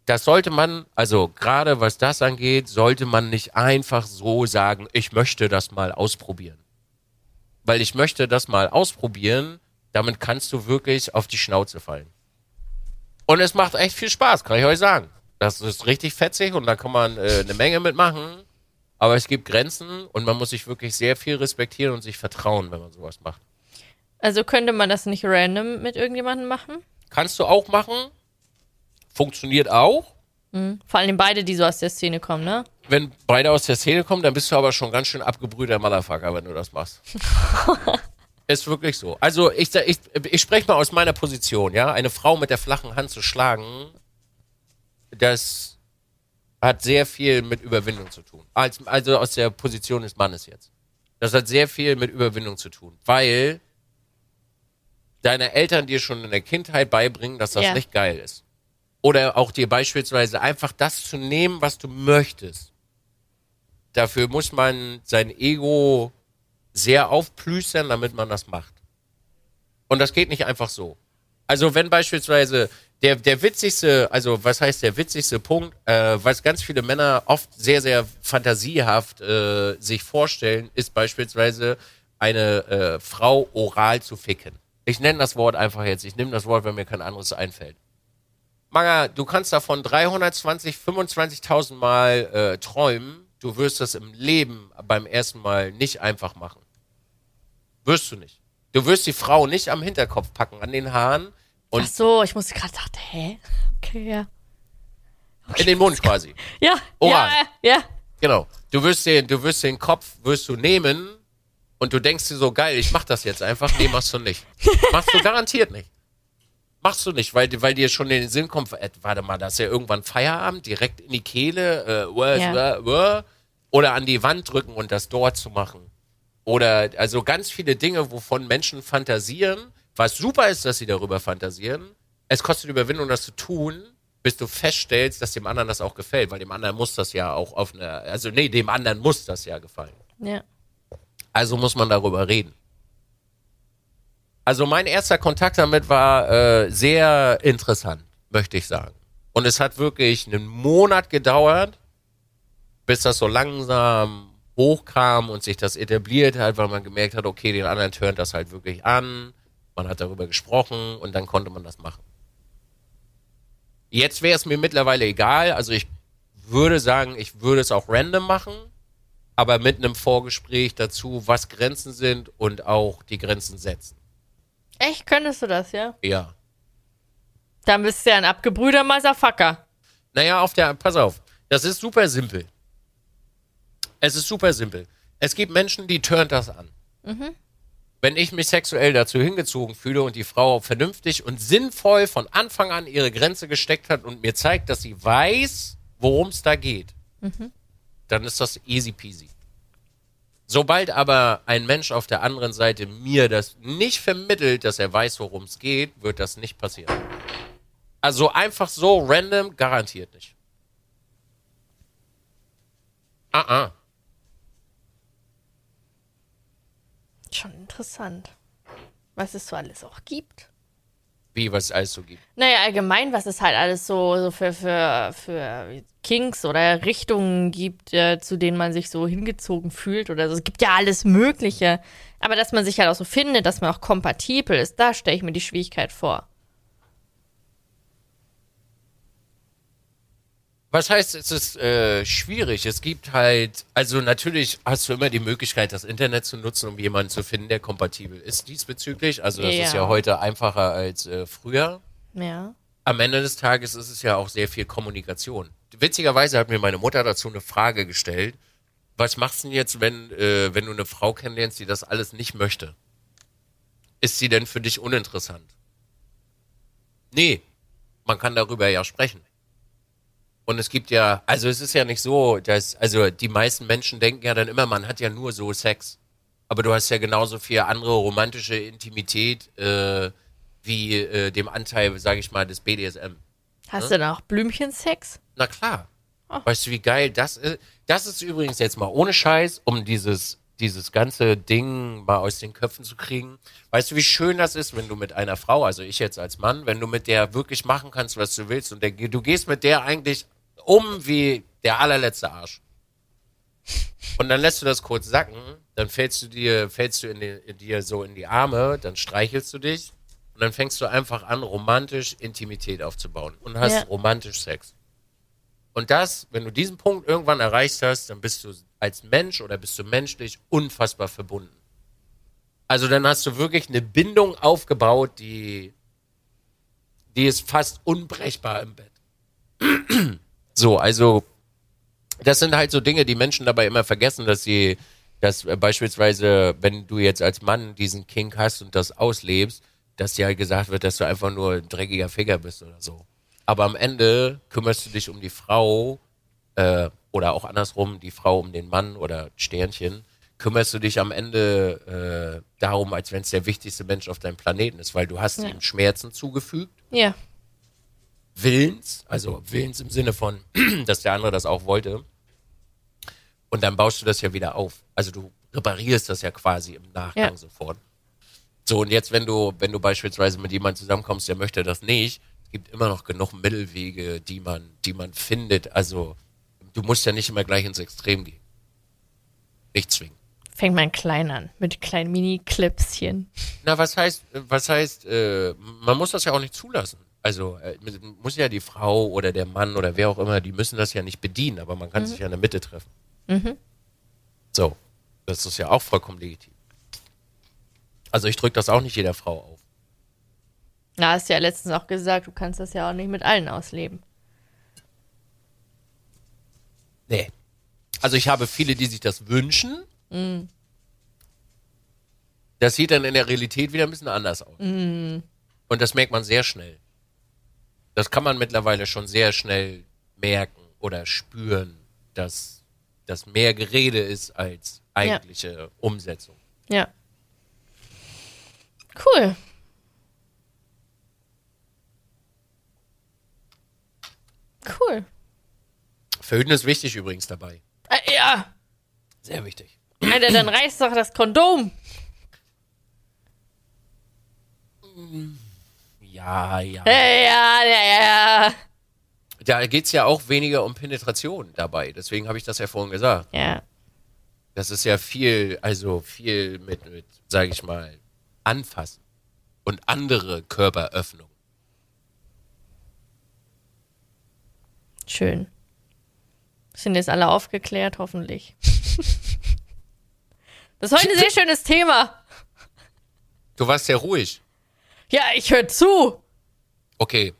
S2: das sollte man, also gerade was das angeht, sollte man nicht einfach so sagen, ich möchte das mal ausprobieren. Weil ich möchte das mal ausprobieren, damit kannst du wirklich auf die Schnauze fallen. Und es macht echt viel Spaß, kann ich euch sagen. Das ist richtig fetzig und da kann man äh, eine Menge mitmachen. Aber es gibt Grenzen und man muss sich wirklich sehr viel respektieren und sich vertrauen, wenn man sowas macht.
S1: Also könnte man das nicht random mit irgendjemandem machen?
S2: Kannst du auch machen. Funktioniert auch.
S1: Vor allem beide, die so aus der Szene kommen, ne?
S2: Wenn beide aus der Szene kommen, dann bist du aber schon ganz schön abgebrühter Motherfucker, wenn du das machst. Ist wirklich so. Also ich, ich, ich spreche mal aus meiner Position, ja. Eine Frau mit der flachen Hand zu schlagen, das hat sehr viel mit Überwindung zu tun. Als, also aus der Position des Mannes jetzt. Das hat sehr viel mit Überwindung zu tun, weil deine Eltern dir schon in der Kindheit beibringen, dass das
S1: Ja.
S2: nicht geil ist. Oder auch dir beispielsweise einfach das zu nehmen, was du möchtest. Dafür muss man sein Ego sehr aufplüstern, damit man das macht. Und das geht nicht einfach so. Also wenn beispielsweise der, der witzigste, also was heißt der witzigste Punkt, äh, was ganz viele Männer oft sehr, sehr fantasiehaft äh, sich vorstellen, ist beispielsweise eine äh, Frau oral zu ficken. Ich nenne das Wort einfach jetzt. Ich nehme das Wort, wenn mir kein anderes einfällt. Manga, du kannst davon 320, 25.000 Mal äh, träumen. Du wirst das im Leben beim ersten Mal nicht einfach machen. Wirst du nicht. Du wirst die Frau nicht am Hinterkopf packen, an den Haaren und
S1: Ach so, ich musste gerade dachte, hä? Okay, ja.
S2: in den Mund quasi.
S1: Ja,
S2: Oral.
S1: ja, ja.
S2: Genau. Du wirst den, du wirst den Kopf, wirst du nehmen und du denkst dir so, geil, ich mach das jetzt einfach. Nee, machst du nicht. Machst du garantiert nicht. Machst du nicht, weil, weil dir schon in den Sinn kommt, äh, warte mal, das ist ja irgendwann Feierabend, direkt in die Kehle, äh,
S1: Ja.
S2: oder an die Wand drücken und das dort zu machen. Oder also ganz viele Dinge, wovon Menschen fantasieren, was super ist, dass sie darüber fantasieren. Es kostet Überwindung, das zu tun, bis du feststellst, dass dem anderen das auch gefällt, weil dem anderen muss das ja auch auf eine, also nee, dem anderen muss das ja gefallen.
S1: Ja.
S2: Also muss man darüber reden. Also mein erster Kontakt damit war äh, sehr interessant, möchte ich sagen. Und es hat wirklich einen Monat gedauert, bis das so langsam hochkam und sich das etabliert hat, weil man gemerkt hat, okay, den anderen turnt das halt wirklich an. Man hat darüber gesprochen und dann konnte man das machen. Jetzt wäre es mir mittlerweile egal. Also ich würde sagen, ich würde es auch random machen aber mit einem Vorgespräch dazu, was Grenzen sind und auch die Grenzen setzen.
S1: Echt, könntest du das, ja?
S2: Ja.
S1: Dann bist du ja ein abgebrühter Motherfucker.
S2: Naja, auf der, pass auf, das ist super simpel. Es ist super simpel. Es gibt Menschen, die turnt das an. Wenn ich mich sexuell dazu hingezogen fühle und die Frau vernünftig und sinnvoll von Anfang an ihre Grenze gesteckt hat und mir zeigt, dass sie weiß, worum es da geht, dann ist das easy peasy. Sobald aber ein Mensch auf der anderen Seite mir das nicht vermittelt, dass er weiß, worum es geht, wird das nicht passieren. Also einfach so random garantiert nicht. Ah, ah.
S1: Schon interessant, was es so alles auch gibt.
S2: Wie, was es alles so gibt.
S1: Naja, allgemein, was es halt alles so, so für, für, für Kinks oder Richtungen gibt, äh, zu denen man sich so hingezogen fühlt oder so. Es gibt ja alles Mögliche. Aber dass man sich halt auch so findet, dass man auch kompatibel ist, da stelle ich mir die Schwierigkeit vor.
S2: Was heißt, es ist äh, schwierig? Es gibt halt, also natürlich hast du immer die Möglichkeit, das Internet zu nutzen, um jemanden zu finden, der kompatibel ist diesbezüglich. Also das ist
S1: Ja.
S2: ja heute einfacher als äh, früher.
S1: Ja.
S2: Am Ende des Tages ist es ja auch sehr viel Kommunikation. Witzigerweise hat mir meine Mutter dazu eine Frage gestellt. Was machst du denn jetzt, wenn, äh, wenn du eine Frau kennenlernst, die das alles nicht möchte? Ist sie denn für dich uninteressant? Nee, man kann darüber ja sprechen. Und es gibt ja, also es ist ja nicht so, dass, also die meisten Menschen denken ja dann immer, man hat ja nur so Sex. Aber du hast ja genauso viel andere romantische Intimität äh, wie äh, dem Anteil, sage ich mal, des BDSM.
S1: Hast du da auch Blümchensex?
S2: Na klar. Weißt du, wie geil das ist? Das ist übrigens jetzt mal ohne Scheiß, um dieses, dieses ganze Ding mal aus den Köpfen zu kriegen. Weißt du, wie schön das ist, wenn du mit einer Frau, also ich jetzt als Mann, wenn du mit der wirklich machen kannst, was du willst und der, du gehst mit der eigentlich um wie der allerletzte Arsch. Und dann lässt du das kurz sacken, dann fällst du dir, fällst du in, die, in dir so in die Arme, dann streichelst du dich und dann fängst du einfach an, romantisch Intimität aufzubauen und hast
S1: Ja.
S2: romantisch Sex. Und das, wenn du diesen Punkt irgendwann erreicht hast, dann bist du als Mensch oder bist du menschlich unfassbar verbunden. Also dann hast du wirklich eine Bindung aufgebaut, die, die ist fast unbrechbar im Bett. So, also das sind halt so Dinge, die Menschen dabei immer vergessen, dass sie, dass äh, beispielsweise, wenn du jetzt als Mann diesen Kink hast und das auslebst, dass dir halt gesagt wird, dass du einfach nur ein dreckiger Ficker bist oder so. Aber am Ende kümmerst du dich um die Frau äh, oder auch andersrum, die Frau um den Mann oder Sternchen, kümmerst du dich am Ende äh, darum, als wenn es der wichtigste Mensch auf deinem Planeten ist, weil du hast
S1: Ja.
S2: ihm Schmerzen zugefügt,
S1: Ja.
S2: Willens, also Willens im Sinne von, dass der andere das auch wollte. Und dann baust du das ja wieder auf. Also du reparierst das ja quasi im Nachgang
S1: Ja.
S2: sofort. So, und jetzt, wenn du, wenn du beispielsweise mit jemandem zusammenkommst, der möchte das nicht, es gibt immer noch genug Mittelwege, die man, die man findet. Also, du musst ja nicht immer gleich ins Extrem gehen. Nicht zwingen.
S1: Fängt man klein an, mit kleinen Mini-Clipschen.
S2: Na, was heißt, was heißt, äh, man muss das ja auch nicht zulassen. Also äh, muss ja die Frau oder der Mann oder wer auch immer, die müssen das ja nicht bedienen, aber man kann sich ja in der Mitte treffen. So, das ist ja auch vollkommen legitim. Also ich drücke das auch nicht jeder Frau auf.
S1: Na, hast du ja letztens auch gesagt, du kannst das ja auch nicht mit allen ausleben.
S2: Nee. Also ich habe viele, die sich das wünschen. Das sieht dann in der Realität wieder ein bisschen anders aus. Und das merkt man sehr schnell. Das kann man mittlerweile schon sehr schnell merken oder spüren, dass das mehr Gerede ist als eigentliche Umsetzung.
S1: Ja. Cool. Cool.
S2: Föhn ist wichtig übrigens dabei.
S1: Äh, ja.
S2: Sehr wichtig.
S1: Alter, dann reißt doch das Kondom.
S2: Ja, ja.
S1: Ja, ja, ja.
S2: Da geht's ja auch weniger um Penetration dabei. Deswegen habe ich das ja vorhin gesagt.
S1: Ja.
S2: Das ist ja viel, also viel mit, mit sage ich mal, Anfassen und andere Körperöffnungen.
S1: Schön. Sind jetzt alle aufgeklärt, hoffentlich. Das ist heute ein sehr schönes Thema.
S2: Du warst sehr ruhig.
S1: Ja, ich höre zu.
S2: Okay.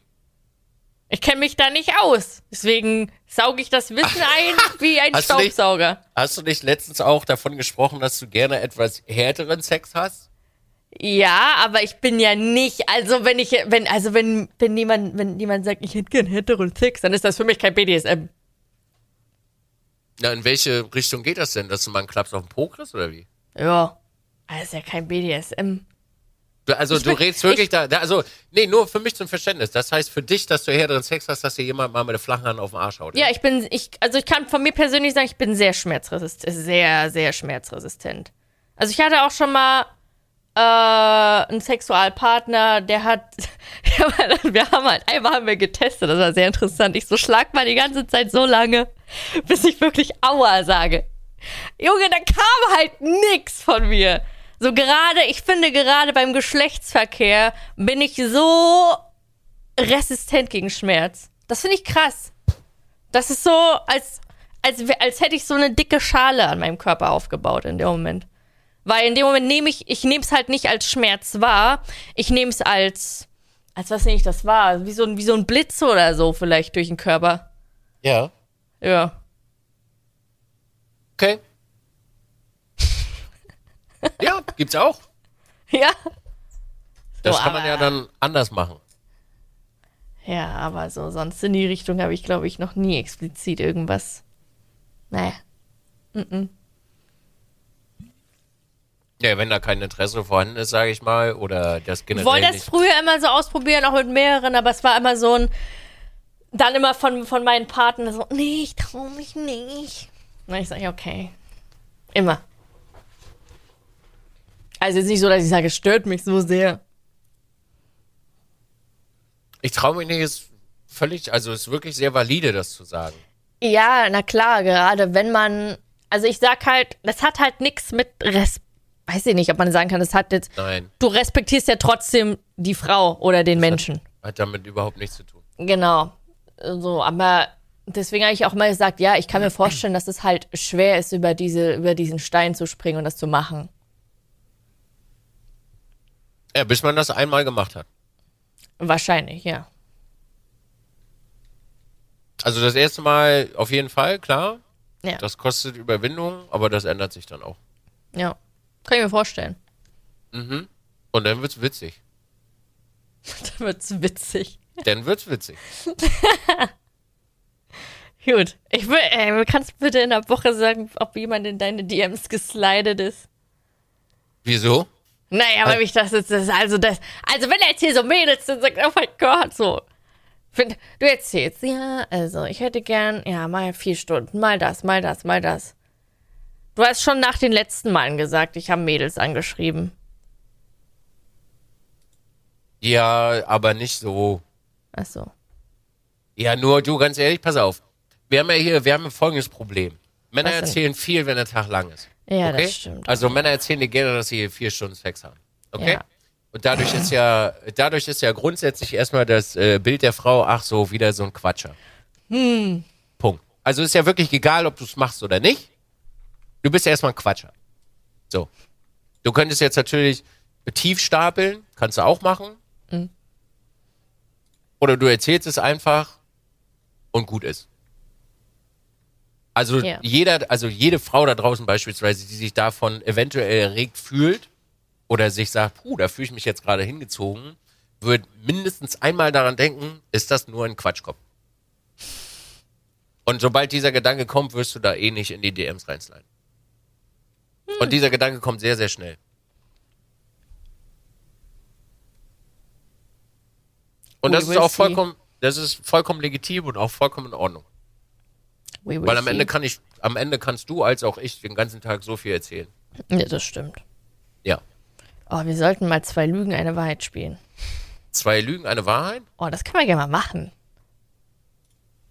S1: Ich kenne mich da nicht aus. Deswegen sauge ich das Wissen ein wie ein
S2: Hast du nicht-
S1: Staubsauger.
S2: Hast du nicht letztens auch davon gesprochen, dass du gerne etwas härteren Sex hast?
S1: Ja, aber ich bin ja nicht, also wenn ich, wenn, also wenn, wenn jemand, wenn jemand sagt, ich hätte gern hetero Sex, dann ist das für mich kein BDSM.
S2: Na, in welche Richtung geht das denn? Dass du mal einen Klaps auf den Po kriegst oder wie?
S1: Ja. Das ist ja kein BDSM.
S2: Du, also
S1: Ich
S2: du redest wirklich
S1: ich-
S2: da, da, also, nee, nur für mich zum Verständnis. Das heißt für dich, dass du härteren Sex hast, dass dir jemand mal mit der flachen Hand auf den Arsch haut.
S1: Ja, ich bin, ich, also ich kann von mir persönlich sagen, ich bin sehr schmerzresistent, sehr, sehr schmerzresistent. Also ich hatte auch schon mal äh, einen Sexualpartner, der hat, wir haben halt, einmal haben wir getestet, das war sehr interessant. Ich so schlag mal die ganze Zeit so lange, bis ich wirklich Aua sage. Junge, da kam halt nix von mir. So gerade, ich finde gerade beim Geschlechtsverkehr bin ich so resistent gegen Schmerz. Das finde ich krass. Das ist so, als, als, als hätte ich so eine dicke Schale an meinem Körper aufgebaut in dem Moment. Weil in dem Moment nehme ich, ich nehme es halt nicht als Schmerz wahr. Ich nehme es als, als was nehme ich das wahr? Wie so, ein, wie so ein Blitz oder so vielleicht durch den Körper.
S2: Ja.
S1: Ja.
S2: Okay. Ja, gibt's auch.
S1: Ja.
S2: Das
S1: So,
S2: kann man ja dann anders machen.
S1: Ja, aber so sonst in die Richtung habe ich, glaube ich, noch nie explizit irgendwas. Naja. Mhm.
S2: Ja, wenn da kein Interesse vorhanden ist, sage ich mal, oder das
S1: Ich
S2: generell
S1: wollte das früher immer so ausprobieren, auch mit mehreren, aber es war immer so ein. Dann immer von, von meinen Partnern so, nee, ich trau mich nicht. Na, ich sage, okay. Immer. Also jetzt nicht so, dass ich sage, es stört mich so sehr.
S2: Ich traue mich nicht, ist völlig, also ist wirklich sehr valide, das zu sagen.
S1: Ja, na klar, gerade wenn man. Also ich sag halt, das hat halt nichts mit Res. Weiß ich nicht, ob man sagen kann, das hat jetzt.
S2: Nein,
S1: Du respektierst ja trotzdem die Frau oder den Menschen.
S2: hat damit überhaupt nichts zu tun.
S1: Genau. So, aber deswegen habe ich auch mal gesagt, ja, ich kann mir vorstellen, dass es halt schwer ist, über diese, über diesen Stein zu springen und das zu machen.
S2: Ja, bis man das einmal gemacht hat.
S1: Wahrscheinlich, ja.
S2: Also das erste Mal auf jeden Fall, klar.
S1: Ja.
S2: Das kostet Überwindung, aber das ändert sich dann auch.
S1: ja. Kann ich mir vorstellen.
S2: Mhm. Und dann wird's witzig.
S1: Dann wird's witzig.
S2: Dann wird's witzig.
S1: Gut. Ich will, ey, kannst du bitte in der Woche sagen, ob jemand in deine DMs geslidet ist?
S2: Wieso?
S1: Naja, weil mich das jetzt, das, also das, also wenn er jetzt hier so Mädels sind, sagt, oh mein Gott, so. Find- Du erzählst, ja, also ich hätte gern, ja, mal vier Stunden, mal das, mal das, mal das. Du hast schon nach den letzten Malen gesagt, ich habe Mädels angeschrieben.
S2: Ja, aber nicht so.
S1: Ach so.
S2: Ja, nur du, ganz ehrlich, pass auf. Wir haben ja hier, wir haben ein folgendes Problem. Männer erzählen viel, wenn der Tag lang ist.
S1: Ja,
S2: okay?
S1: das stimmt.
S2: Also Männer erzählen dir gerne, dass sie vier Stunden Sex haben. Okay?
S1: Ja.
S2: Und dadurch ist ja, dadurch ist ja grundsätzlich erstmal das äh, Bild der Frau, ach so, wieder so ein Quatscher. Hm. Punkt. Also ist ja wirklich egal, ob du es machst oder nicht. Du bist ja erstmal ein Quatscher. So. Du könntest jetzt natürlich tief stapeln, kannst du auch machen.
S1: Mhm.
S2: Oder du erzählst es einfach und gut ist. Also
S1: Ja.
S2: jeder, also jede Frau da draußen beispielsweise, die sich davon eventuell erregt fühlt oder sich sagt, puh, da fühle ich mich jetzt gerade hingezogen, wird mindestens einmal daran denken, ist das nur ein Quatschkopf. Und sobald dieser Gedanke kommt, wirst du da eh nicht in die DMs reinsliden. Und dieser Gedanke kommt sehr, sehr schnell. Und das ist auch vollkommen, das ist vollkommen legitim und auch vollkommen in Ordnung.
S1: We
S2: Weil am. Ende kann ich, am Ende kannst du als auch ich den ganzen Tag so viel erzählen.
S1: Ja, das stimmt.
S2: Ja.
S1: Oh, wir sollten mal zwei Lügen, eine Wahrheit spielen.
S2: Zwei Lügen, eine Wahrheit?
S1: Oh, das kann man gerne mal machen.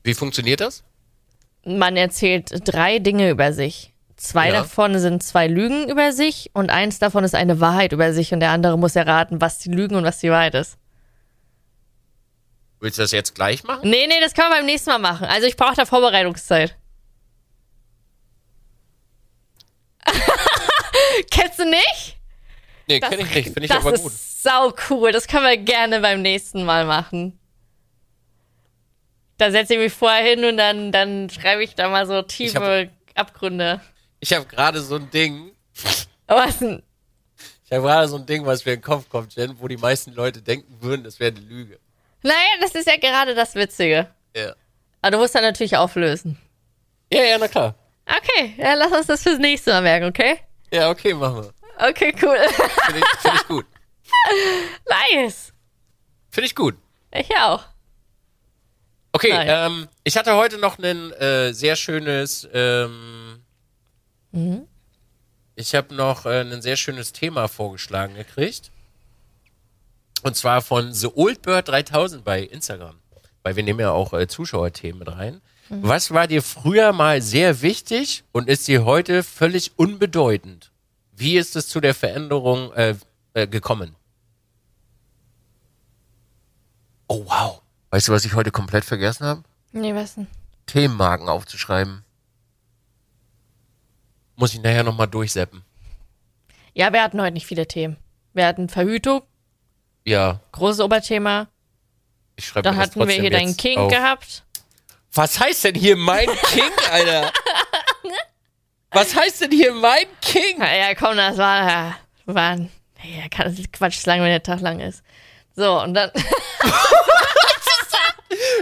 S2: Wie funktioniert das?
S1: Man erzählt drei Dinge über sich. Zwei
S2: Ja.
S1: davon sind zwei Lügen über sich und eins davon ist eine Wahrheit über sich und der andere muss erraten, was die Lügen und was die Wahrheit ist.
S2: Willst du das jetzt gleich machen?
S1: Nee, nee, das kann man beim nächsten Mal machen. Also ich brauche da Vorbereitungszeit. Kennst du nicht?
S2: Nee, kenn ich nicht, finde ich
S1: das
S2: aber
S1: ist
S2: gut.
S1: sau cool. Das können wir gerne beim nächsten Mal machen. Da setze ich mich vorher hin und dann, dann schreibe ich da mal so tiefe Abgründe.
S2: Ich habe gerade so ein Ding,
S1: Was denn?
S2: ich habe gerade so ein Ding, was mir in den Kopf kommt, Jen, wo die meisten Leute denken würden, das wäre eine Lüge.
S1: Naja, das ist ja gerade das Witzige.
S2: Ja.
S1: Aber du musst dann natürlich auflösen.
S2: Ja, ja, na klar.
S1: Okay, ja, lass uns das fürs nächste Mal merken, okay?
S2: Ja, okay, machen wir.
S1: Okay, cool.
S2: Finde ich, find ich gut.
S1: nice.
S2: Finde ich gut.
S1: Ich auch.
S2: Okay, ähm, ich hatte heute noch ein äh, sehr schönes ähm, ich habe noch äh, ein sehr schönes Thema vorgeschlagen gekriegt. Und zwar von The Old Bird 3000 bei Instagram. Weil wir nehmen ja auch äh, Zuschauerthemen mit rein. Was war dir früher mal sehr wichtig und ist dir heute völlig unbedeutend? Wie ist es zu der Veränderung äh, äh, gekommen? Oh wow. Weißt du, was ich heute komplett vergessen habe?
S1: Nee, was denn?
S2: Themenmarken aufzuschreiben. Muss ich nachher nochmal durchseppen.
S1: Ja, wir hatten heute nicht viele Themen. Wir hatten Verhütung,
S2: Ja,
S1: großes Oberthema.
S2: ich schreibe das
S1: hatten wir hier deinen King
S2: auf.
S1: gehabt.
S2: Was heißt denn hier mein King, Alter? Was heißt denn hier mein King?
S1: Ja, ja, komm, das war, war ja, kann das Quatsch sagen, wenn der Tag lang ist. So, und dann,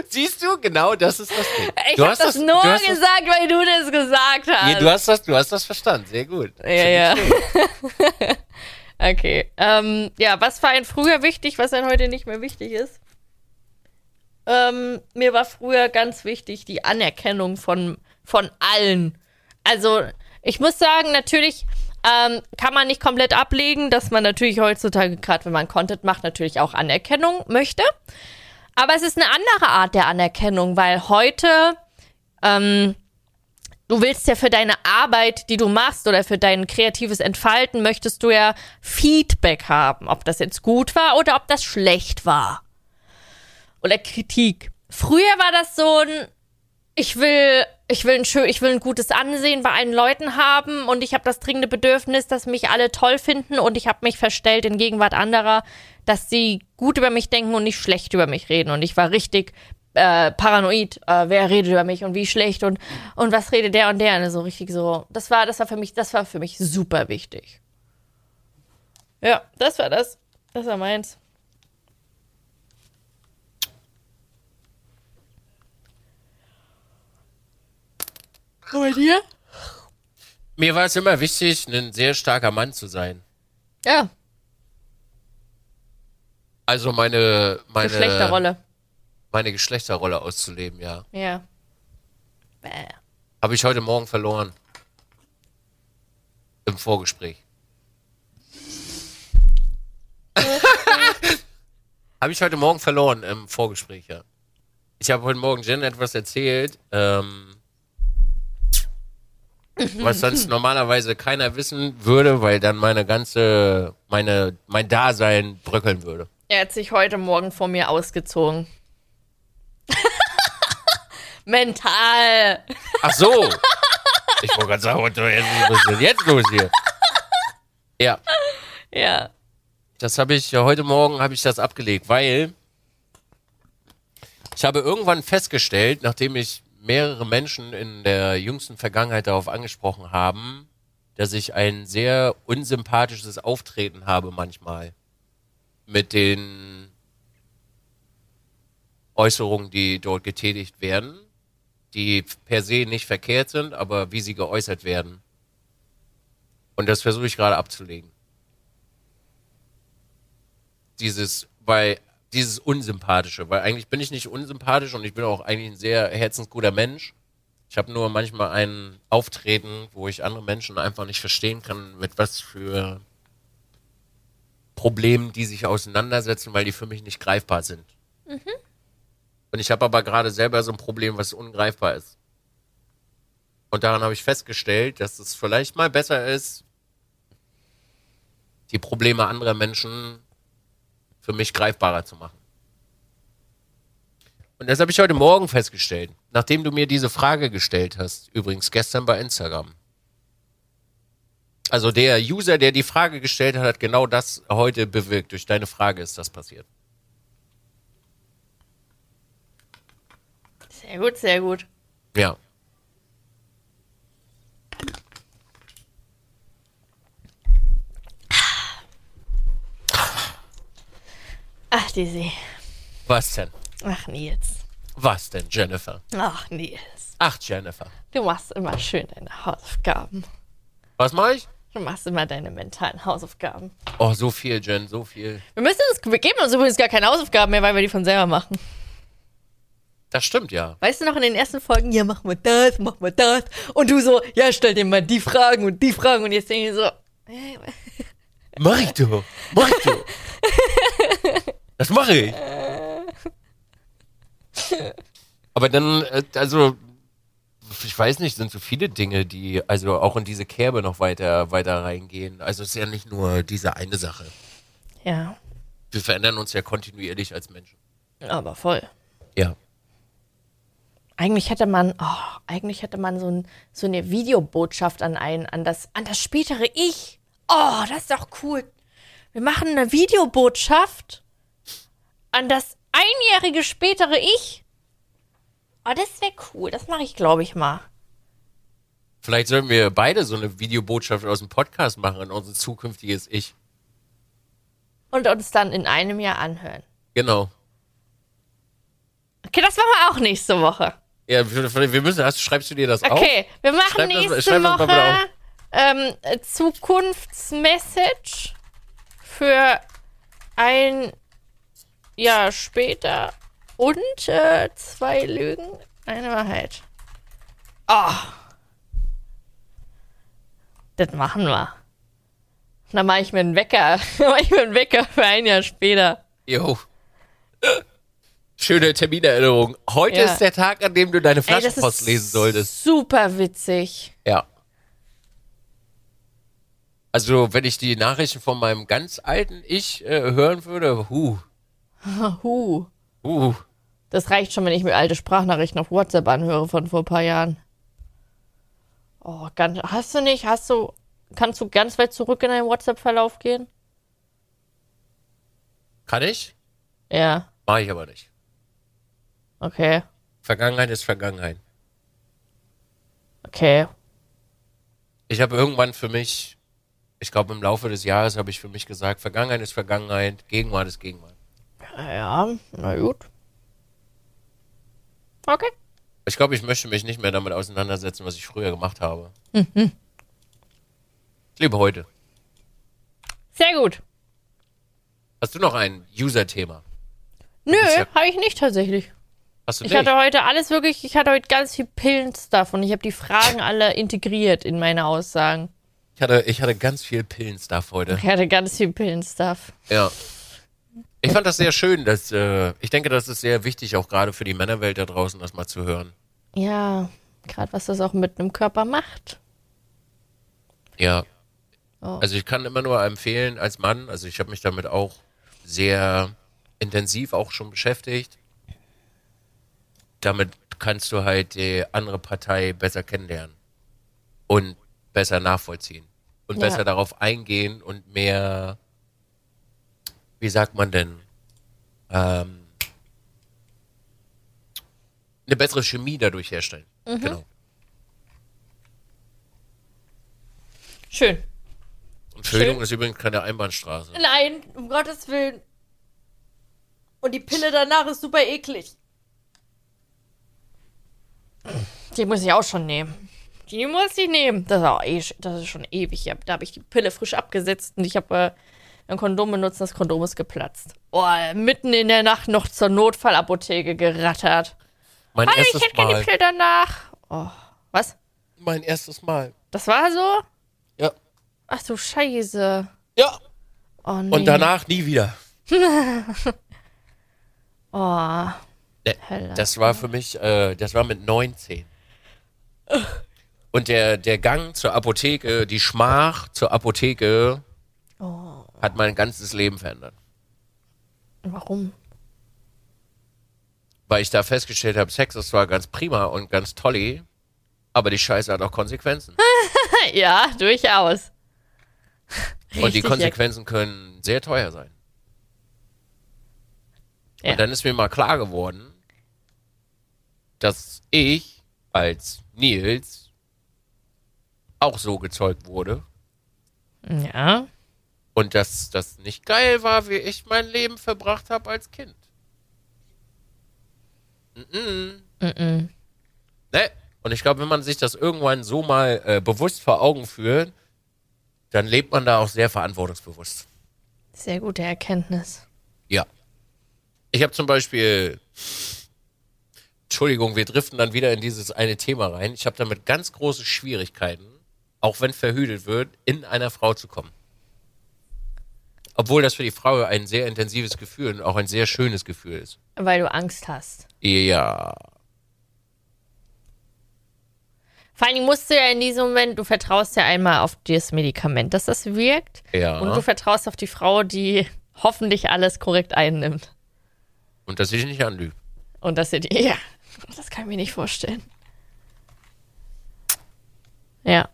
S2: Siehst du, genau das ist das Ding.
S1: ich
S2: du
S1: hab
S2: hast
S1: das, nur gesagt, weil du das gesagt hast.
S2: Das, ja, du hast das, du hast das verstanden. Sehr gut.
S1: Ja, ja. okay. Ähm, ja, was war ein früher wichtig, was dann heute nicht mehr wichtig ist? Ähm, mir war früher ganz wichtig die Anerkennung von, von allen. Also, ich muss sagen, natürlich ähm, kann man nicht komplett ablegen, dass man natürlich heutzutage, gerade wenn man Content macht, natürlich auch Anerkennung möchte. Aber es ist eine andere Art der Anerkennung, weil heute ähm, du willst ja für deine Arbeit, die du machst oder für dein kreatives Entfalten, möchtest du ja Feedback haben, ob das jetzt gut war oder ob das schlecht war. Oder Kritik. Früher war das so ein, ich will, ich will ein schön, ich will ein gutes Ansehen bei allen Leuten haben und ich habe das dringende Bedürfnis, dass mich alle toll finden und ich habe mich verstellt in Gegenwart anderer, dass sie gut über mich denken und nicht schlecht über mich reden. Und ich war richtig äh, paranoid, äh, wer redet über mich und wie schlecht und, und was redet der und der. Und so richtig so. Das war, das war für mich, das war für mich super wichtig. Ja, das war das. Das war meins. Und bei dir?
S2: Mir war es immer wichtig, ein sehr starker Mann zu sein.
S1: Ja,
S2: Also meine, meine,
S1: Geschlechterrolle.
S2: Meine Geschlechterrolle auszuleben, ja.
S1: Ja. Bäh.
S2: Habe ich heute Morgen verloren. Im Vorgespräch. habe ich heute Morgen verloren im Vorgespräch, ja. Ich habe heute Morgen Jen etwas erzählt, ähm, was sonst normalerweise keiner wissen würde, weil dann meine ganze, meine, mein Dasein bröckeln würde.
S1: Er hat sich heute Morgen vor mir ausgezogen. Mental.
S2: Ach so. Ich wollte gerade sagen, was ist denn jetzt los hier? Ja,
S1: Ja.
S2: das habe ich heute Morgen habe ich das abgelegt, weil ich habe irgendwann festgestellt, nachdem ich mehrere Menschen in der jüngsten Vergangenheit darauf angesprochen haben, dass ich ein sehr unsympathisches Auftreten habe manchmal mit den Äußerungen, die dort getätigt werden, die per se nicht verkehrt sind, aber wie sie geäußert werden. Und das versuche ich gerade abzulegen. Dieses, weil dieses Unsympathische, weil eigentlich bin ich nicht unsympathisch und ich bin auch eigentlich ein sehr herzensguter Mensch. Ich habe nur manchmal ein Auftreten, wo ich andere Menschen einfach nicht verstehen kann, mit was für Problemen die sich auseinandersetzen, weil die für mich nicht greifbar sind. Und ich habe aber gerade selber so ein Problem, was ungreifbar ist. Und daran habe ich festgestellt, dass es vielleicht mal besser ist, die Probleme anderer Menschen für mich greifbarer zu machen. Und das habe ich heute Morgen festgestellt, nachdem du mir diese Frage gestellt hast, übrigens gestern bei Instagram. Also der User, der die Frage gestellt hat, hat genau das heute bewirkt. Durch deine Frage ist das passiert.
S1: Sehr gut, sehr gut.
S2: Ja.
S1: Ach, Dizzy.
S2: Was denn?
S1: Ach, Nils.
S2: Was denn, Jennifer?
S1: Ach, Nils.
S2: Ach, Jennifer.
S1: Du machst immer schön deine Hausaufgaben.
S2: Was mache ich?
S1: Du machst immer deine mentalen Hausaufgaben.
S2: Oh, so viel, Jen, so viel.
S1: Wir müssen uns, wir geben uns übrigens gar keine Hausaufgaben mehr, weil wir die von selber machen.
S2: Das stimmt, ja.
S1: Weißt du noch in den ersten Folgen, ja, mach mal das, mach mal das. Und du so, ja, stell dir mal die Fragen und die Fragen. Und jetzt denke ich so, äh,
S2: Mach ich doch. Mach ich doch. Das mache ich. Aber dann, äh, also, ich weiß nicht, sind so viele Dinge, die also auch in diese Kerbe noch weiter, weiter reingehen. Also es ist ja nicht nur diese eine Sache.
S1: ja,
S2: Wir verändern uns ja kontinuierlich als Menschen.
S1: aber voll.
S2: Ja.
S1: Eigentlich hätte man, oh, eigentlich hätte man so, ein, so eine Videobotschaft an einen, an das, an das spätere Ich. Oh, das ist doch cool. Wir machen eine Videobotschaft an das einjährige spätere Ich. Oh, das wäre cool. Das mache ich, glaube ich, mal.
S2: Vielleicht sollten wir beide so eine Videobotschaft aus dem Podcast machen an unser zukünftiges Ich.
S1: Und uns dann in einem Jahr anhören.
S2: Genau.
S1: Okay, das machen wir auch nächste Woche.
S2: Ja, wir müssen, hast, schreibst du dir das auf?
S1: Okay, wir machen
S2: Schreib das-
S1: nächste
S2: das
S1: Woche ähm, äh, Zukunftsmessage für ein Jahr später und äh, zwei Lügen, eine Wahrheit. Oh. Das machen wir. Dann mache ich mir einen Wecker. Dann mache ich mir einen Wecker für ein Jahr später.
S2: Jo. Schöne Terminerinnerung. Heute
S1: Ja.
S2: ist der Tag, an dem du deine Flaschenpost lesen solltest.
S1: super witzig.
S2: Ja. Also, wenn ich die Nachrichten von meinem ganz alten Ich äh, hören würde, hu,
S1: Huh.
S2: hu.
S1: Das reicht schon, wenn ich mir alte Sprachnachrichten auf WhatsApp anhöre von vor ein paar Jahren. Oh, ganz, hast du nicht? Hast du, kannst du ganz weit zurück in deinen WhatsApp-Verlauf gehen?
S2: Kann ich?
S1: Ja,
S2: Mach ich aber nicht.
S1: Okay,
S2: Vergangenheit ist Vergangenheit.
S1: okay.
S2: Ich habe irgendwann für mich, ich glaube im Laufe des Jahres habe ich für mich gesagt, Vergangenheit ist Vergangenheit, Gegenwart ist Gegenwart.
S1: Ja, na gut. Okay.
S2: Ich glaube, ich möchte mich nicht mehr damit auseinandersetzen, was ich früher gemacht habe.
S1: Mhm.
S2: Ich lebe heute.
S1: Sehr gut.
S2: Hast du noch ein User-Thema?
S1: Nö,
S2: ja-
S1: habe ich nicht tatsächlich.
S2: Hast du
S1: Ich
S2: nicht?
S1: hatte heute alles wirklich, ich hatte heute ganz viel Pillen-Stuff und ich habe die Fragen alle integriert in meine Aussagen.
S2: Ich hatte, ich hatte ganz viel Pillenstuff heute.
S1: Ich hatte ganz viel Pillen-Stuff.
S2: Ja. Ich fand das sehr schön, dass, äh, ich denke, das ist sehr wichtig, auch gerade für die Männerwelt da draußen, das mal zu hören.
S1: Ja, gerade was das auch mit einem Körper macht.
S2: Ja.
S1: Oh.
S2: Also ich kann immer nur empfehlen, als Mann, also ich habe mich damit auch sehr intensiv auch schon beschäftigt. Damit kannst du halt die andere Partei besser kennenlernen und besser nachvollziehen und
S1: Ja.
S2: besser darauf eingehen und mehr, wie sagt man denn, ähm, eine bessere Chemie dadurch herstellen. Genau.
S1: Schön.
S2: Und Föhnung ist übrigens keine Einbahnstraße.
S1: Nein, um Gottes Willen. Und die Pille danach ist super eklig. Die muss ich auch schon nehmen. Die muss ich nehmen. Das ist, auch eh, das ist schon ewig. Ja, Da habe ich die Pille frisch abgesetzt und ich habe äh, ein Kondom benutzt. Das Kondom ist geplatzt. Oh, mitten in der Nacht noch zur Notfallapotheke gerattert.
S2: Mein
S1: Hallo,
S2: erstes
S1: ich hätte gerne die Pille danach. Oh, was?
S2: Mein erstes Mal.
S1: Das war so?
S2: Ja.
S1: Ach du Scheiße.
S2: Ja.
S1: Oh nee.
S2: Und danach nie wieder.
S1: Oh. Hölle.
S2: das war für mich, äh, das war mit 19. Und der, der Gang zur Apotheke, die Schmach zur Apotheke,
S1: Oh.
S2: hat mein ganzes Leben verändert.
S1: Warum?
S2: Weil ich da festgestellt habe, Sex ist zwar ganz prima und ganz tolli, aber die Scheiße hat auch Konsequenzen.
S1: Ja, durchaus.
S2: und die
S1: Richtig,
S2: Konsequenzen können sehr teuer sein.
S1: Ja.
S2: Und dann ist mir mal klar geworden, dass ich als Nils auch so gezeugt wurde
S1: Ja.
S2: und dass das nicht geil war, wie ich mein Leben verbracht habe als Kind. Mhm.
S1: Mhm.
S2: Ne? Und ich glaube, wenn man sich das irgendwann so mal äh, bewusst vor Augen führt, dann lebt man da auch sehr verantwortungsbewusst.
S1: Sehr gute Erkenntnis.
S2: Ja. Ich habe zum Beispiel Entschuldigung, wir driften dann wieder in dieses eine Thema rein. Ich habe damit ganz große Schwierigkeiten, auch wenn verhütet wird, in einer Frau zu kommen. Obwohl das für die Frau ein sehr intensives Gefühl und auch ein sehr schönes Gefühl ist.
S1: Weil du Angst hast.
S2: Ja.
S1: Vor allen Dingen musst du ja in diesem Moment, du vertraust ja einmal auf das Medikament, dass das wirkt.
S2: Ja.
S1: Und du vertraust auf die Frau, die hoffentlich alles korrekt einnimmt.
S2: Und dass ich nicht anlüge.
S1: Und dass sie die. Ja, das kann ich mir nicht vorstellen. Ja.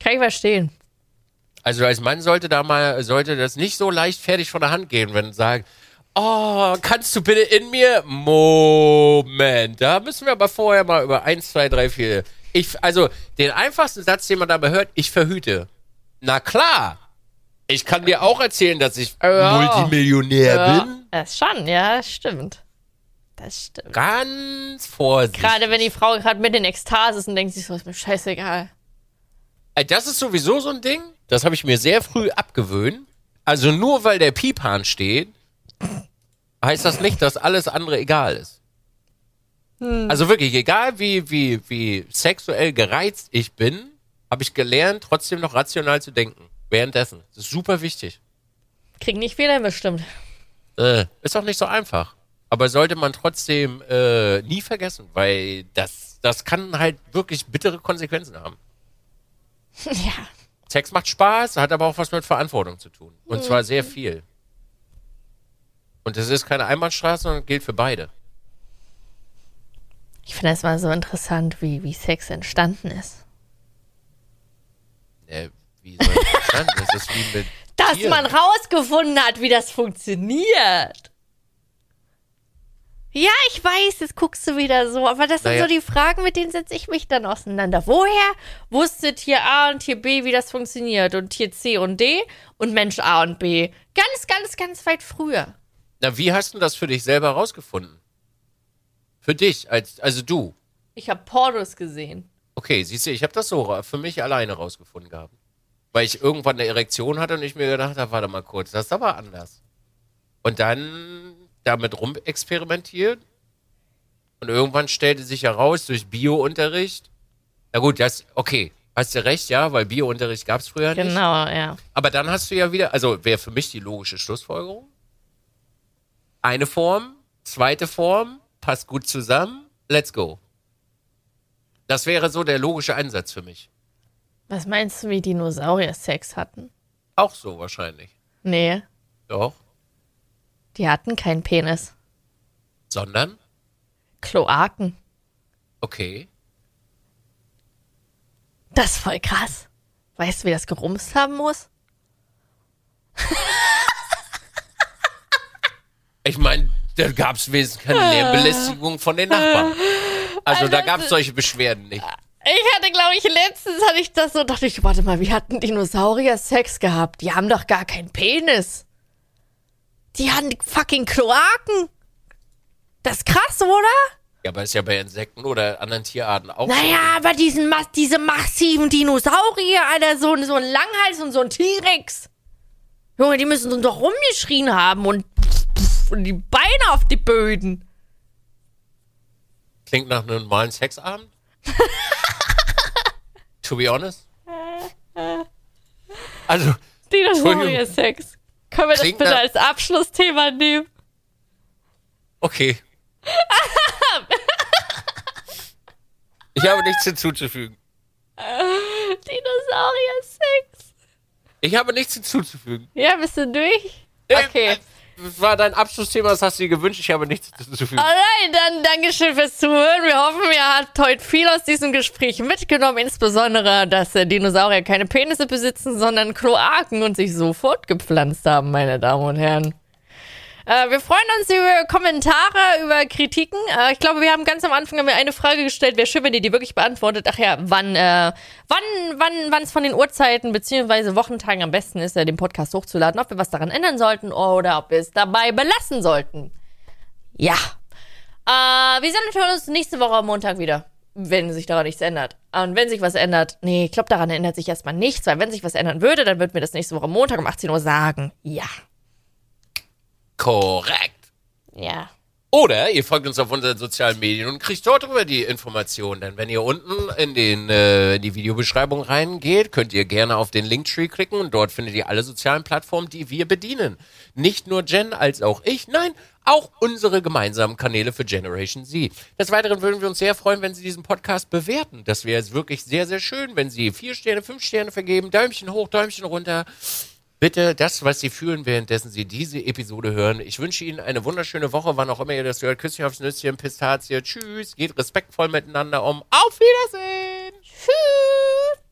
S1: Kann ich verstehen.
S2: Also als Mann sollte da mal, sollte das nicht so leichtfertig von der Hand gehen, wenn sagt, oh, kannst du bitte in mir? Moment, da müssen wir aber vorher mal über eins, zwei, drei, vier. Ich, also den einfachsten Satz, den man dabei hört, ich verhüte. Na klar. Ich kann dir auch erzählen, dass ich
S1: Ja.
S2: Multimillionär bin.
S1: Das schon, ja, stimmt. Das stimmt.
S2: Ganz vorsichtig.
S1: Gerade wenn die Frau gerade mit in Ekstase ist und denkt sich so, ist mir scheißegal.
S2: Ey, Das ist sowieso so ein Ding, das habe ich mir sehr früh abgewöhnt. Also nur weil der Piephahn steht, heißt das nicht, dass alles andere egal ist. Also wirklich, egal wie, wie, wie sexuell gereizt ich bin, habe ich gelernt, trotzdem noch rational zu denken. Währenddessen. Das ist super wichtig.
S1: Kriegen nicht viele bestimmt.
S2: Äh, ist auch nicht so einfach. Aber sollte man trotzdem äh, nie vergessen, weil das, das kann halt wirklich bittere Konsequenzen haben.
S1: ja.
S2: Sex macht Spaß, hat aber auch was mit Verantwortung zu tun. Und zwar sehr viel. Und es ist keine Einbahnstraße, sondern gilt für beide.
S1: Ich finde es mal so interessant, wie, wie Sex entstanden ist.
S2: Äh, wie soll das verstanden? Das ist wie mit
S1: Dass
S2: Tieren.
S1: man rausgefunden hat, wie das funktioniert. Ja, ich weiß, jetzt guckst du wieder so, aber das sind
S2: Naja.
S1: so die Fragen, mit denen setze ich mich dann auseinander. Woher wusste Tier A und Tier B, wie das funktioniert und Tier C und D und Mensch A und B? Ganz, ganz, ganz weit früher.
S2: Na, wie hast du das für dich selber rausgefunden? Für dich, als, also du.
S1: Ich habe Pornos gesehen.
S2: Okay, siehst du, ich habe das so für mich alleine rausgefunden gehabt. Weil ich irgendwann eine Erektion hatte und ich mir gedacht habe, warte mal kurz, das ist aber anders. Und dann damit rumexperimentiert. Und irgendwann stellte sich heraus, durch Bio-Unterricht, na gut, das, okay, hast du recht, ja, weil Bio-Unterricht gab es früher nicht.
S1: Genau, ja.
S2: Aber dann hast du ja wieder, also wäre für mich die logische Schlussfolgerung. Eine Form, zweite Form, passt gut zusammen, let's go. Das wäre so der logische Ansatz für mich.
S1: Was meinst du, wie Dinosaurier Sex hatten?
S2: Auch so wahrscheinlich.
S1: Nee,
S2: Doch.
S1: Die hatten keinen Penis.
S2: Sondern,
S1: Kloaken.
S2: okay.
S1: Das ist voll krass. Weißt du, wie das gerumst haben muss?
S2: Ich meine, da gab es wenigstens keine Lärmbelästigung von den Nachbarn. Also da gab es solche Beschwerden nicht.
S1: Ich hatte, glaube ich, letztens hatte ich das so, dachte ich, warte mal, wie hatten Dinosaurier Sex gehabt? Die haben doch gar keinen Penis. Die haben fucking Kloaken. Das ist krass, oder?
S2: Ja, aber ist ja bei Insekten oder anderen Tierarten auch so.
S1: Naja, aber diesen, diese massiven Dinosaurier, Alter, so, ein- so ein Langhals und so ein T-Rex. Junge, die müssen doch rumgeschrien haben und, und die Beine auf die Böden.
S2: Klingt nach einem normalen Sexabend. to be honest. Also,
S1: Dinosaurier-Sex. Können wir das
S2: Klingt
S1: bitte
S2: nach-
S1: als Abschlussthema nehmen?
S2: okay. Ich habe nichts hinzuzufügen.
S1: Dinosaurier-Sex.
S2: Ich habe nichts hinzuzufügen.
S1: Ja, bist du durch? Okay.
S2: Das war dein Abschlussthema, das hast du dir gewünscht. Ich habe nichts hinzuzufügen.
S1: Alright, dann Dankeschön fürs Zuhören. Wir hoffen, ihr habt heute viel aus diesem Gespräch mitgenommen. Insbesondere, dass äh, Dinosaurier keine Penisse besitzen, sondern Kloaken und sich so fortgepflanzt haben, meine Damen und Herren. Äh, wir freuen uns über Kommentare, über Kritiken. Äh, ich glaube, wir haben ganz am Anfang wir eine Frage gestellt. Wäre schön, wenn ihr die wirklich beantwortet. Ach ja, wann, äh, wann, wann, wann es von den Uhrzeiten beziehungsweise Wochentagen am besten ist, äh, den Podcast hochzuladen. Ob wir was daran ändern sollten oder ob wir es dabei belassen sollten. Ja. Äh, wir sehen uns nächste Woche am Montag wieder. Wenn sich daran nichts ändert. Und wenn sich was ändert, nee, ich glaube, daran ändert sich erstmal nichts, weil wenn sich was ändern würde, dann würden wir das nächste Woche Montag um 18 Uhr sagen. Ja.
S2: Korrekt.
S1: Ja.
S2: Oder ihr folgt uns auf unseren sozialen Medien und kriegt dort drüber die Informationen. Denn wenn ihr unten in, den, äh, in die Videobeschreibung reingeht, könnt ihr gerne auf den Linktree klicken und dort findet ihr alle sozialen Plattformen, die wir bedienen. Nicht nur Jen als auch ich, nein, auch unsere gemeinsamen Kanäle für Generation Z. Des Weiteren würden wir uns sehr freuen, wenn Sie diesen Podcast bewerten. Das wäre wirklich sehr, sehr schön, wenn Sie vier Sterne, fünf Sterne vergeben, Däumchen hoch, Däumchen runter. Bitte das, was Sie fühlen, währenddessen Sie diese Episode hören. Ich wünsche Ihnen eine wunderschöne Woche, wann auch immer ihr das hört. Küsschen aufs Nüsschen, Pistazie. Tschüss. Geht respektvoll miteinander um. Auf Wiedersehen. Tschüss.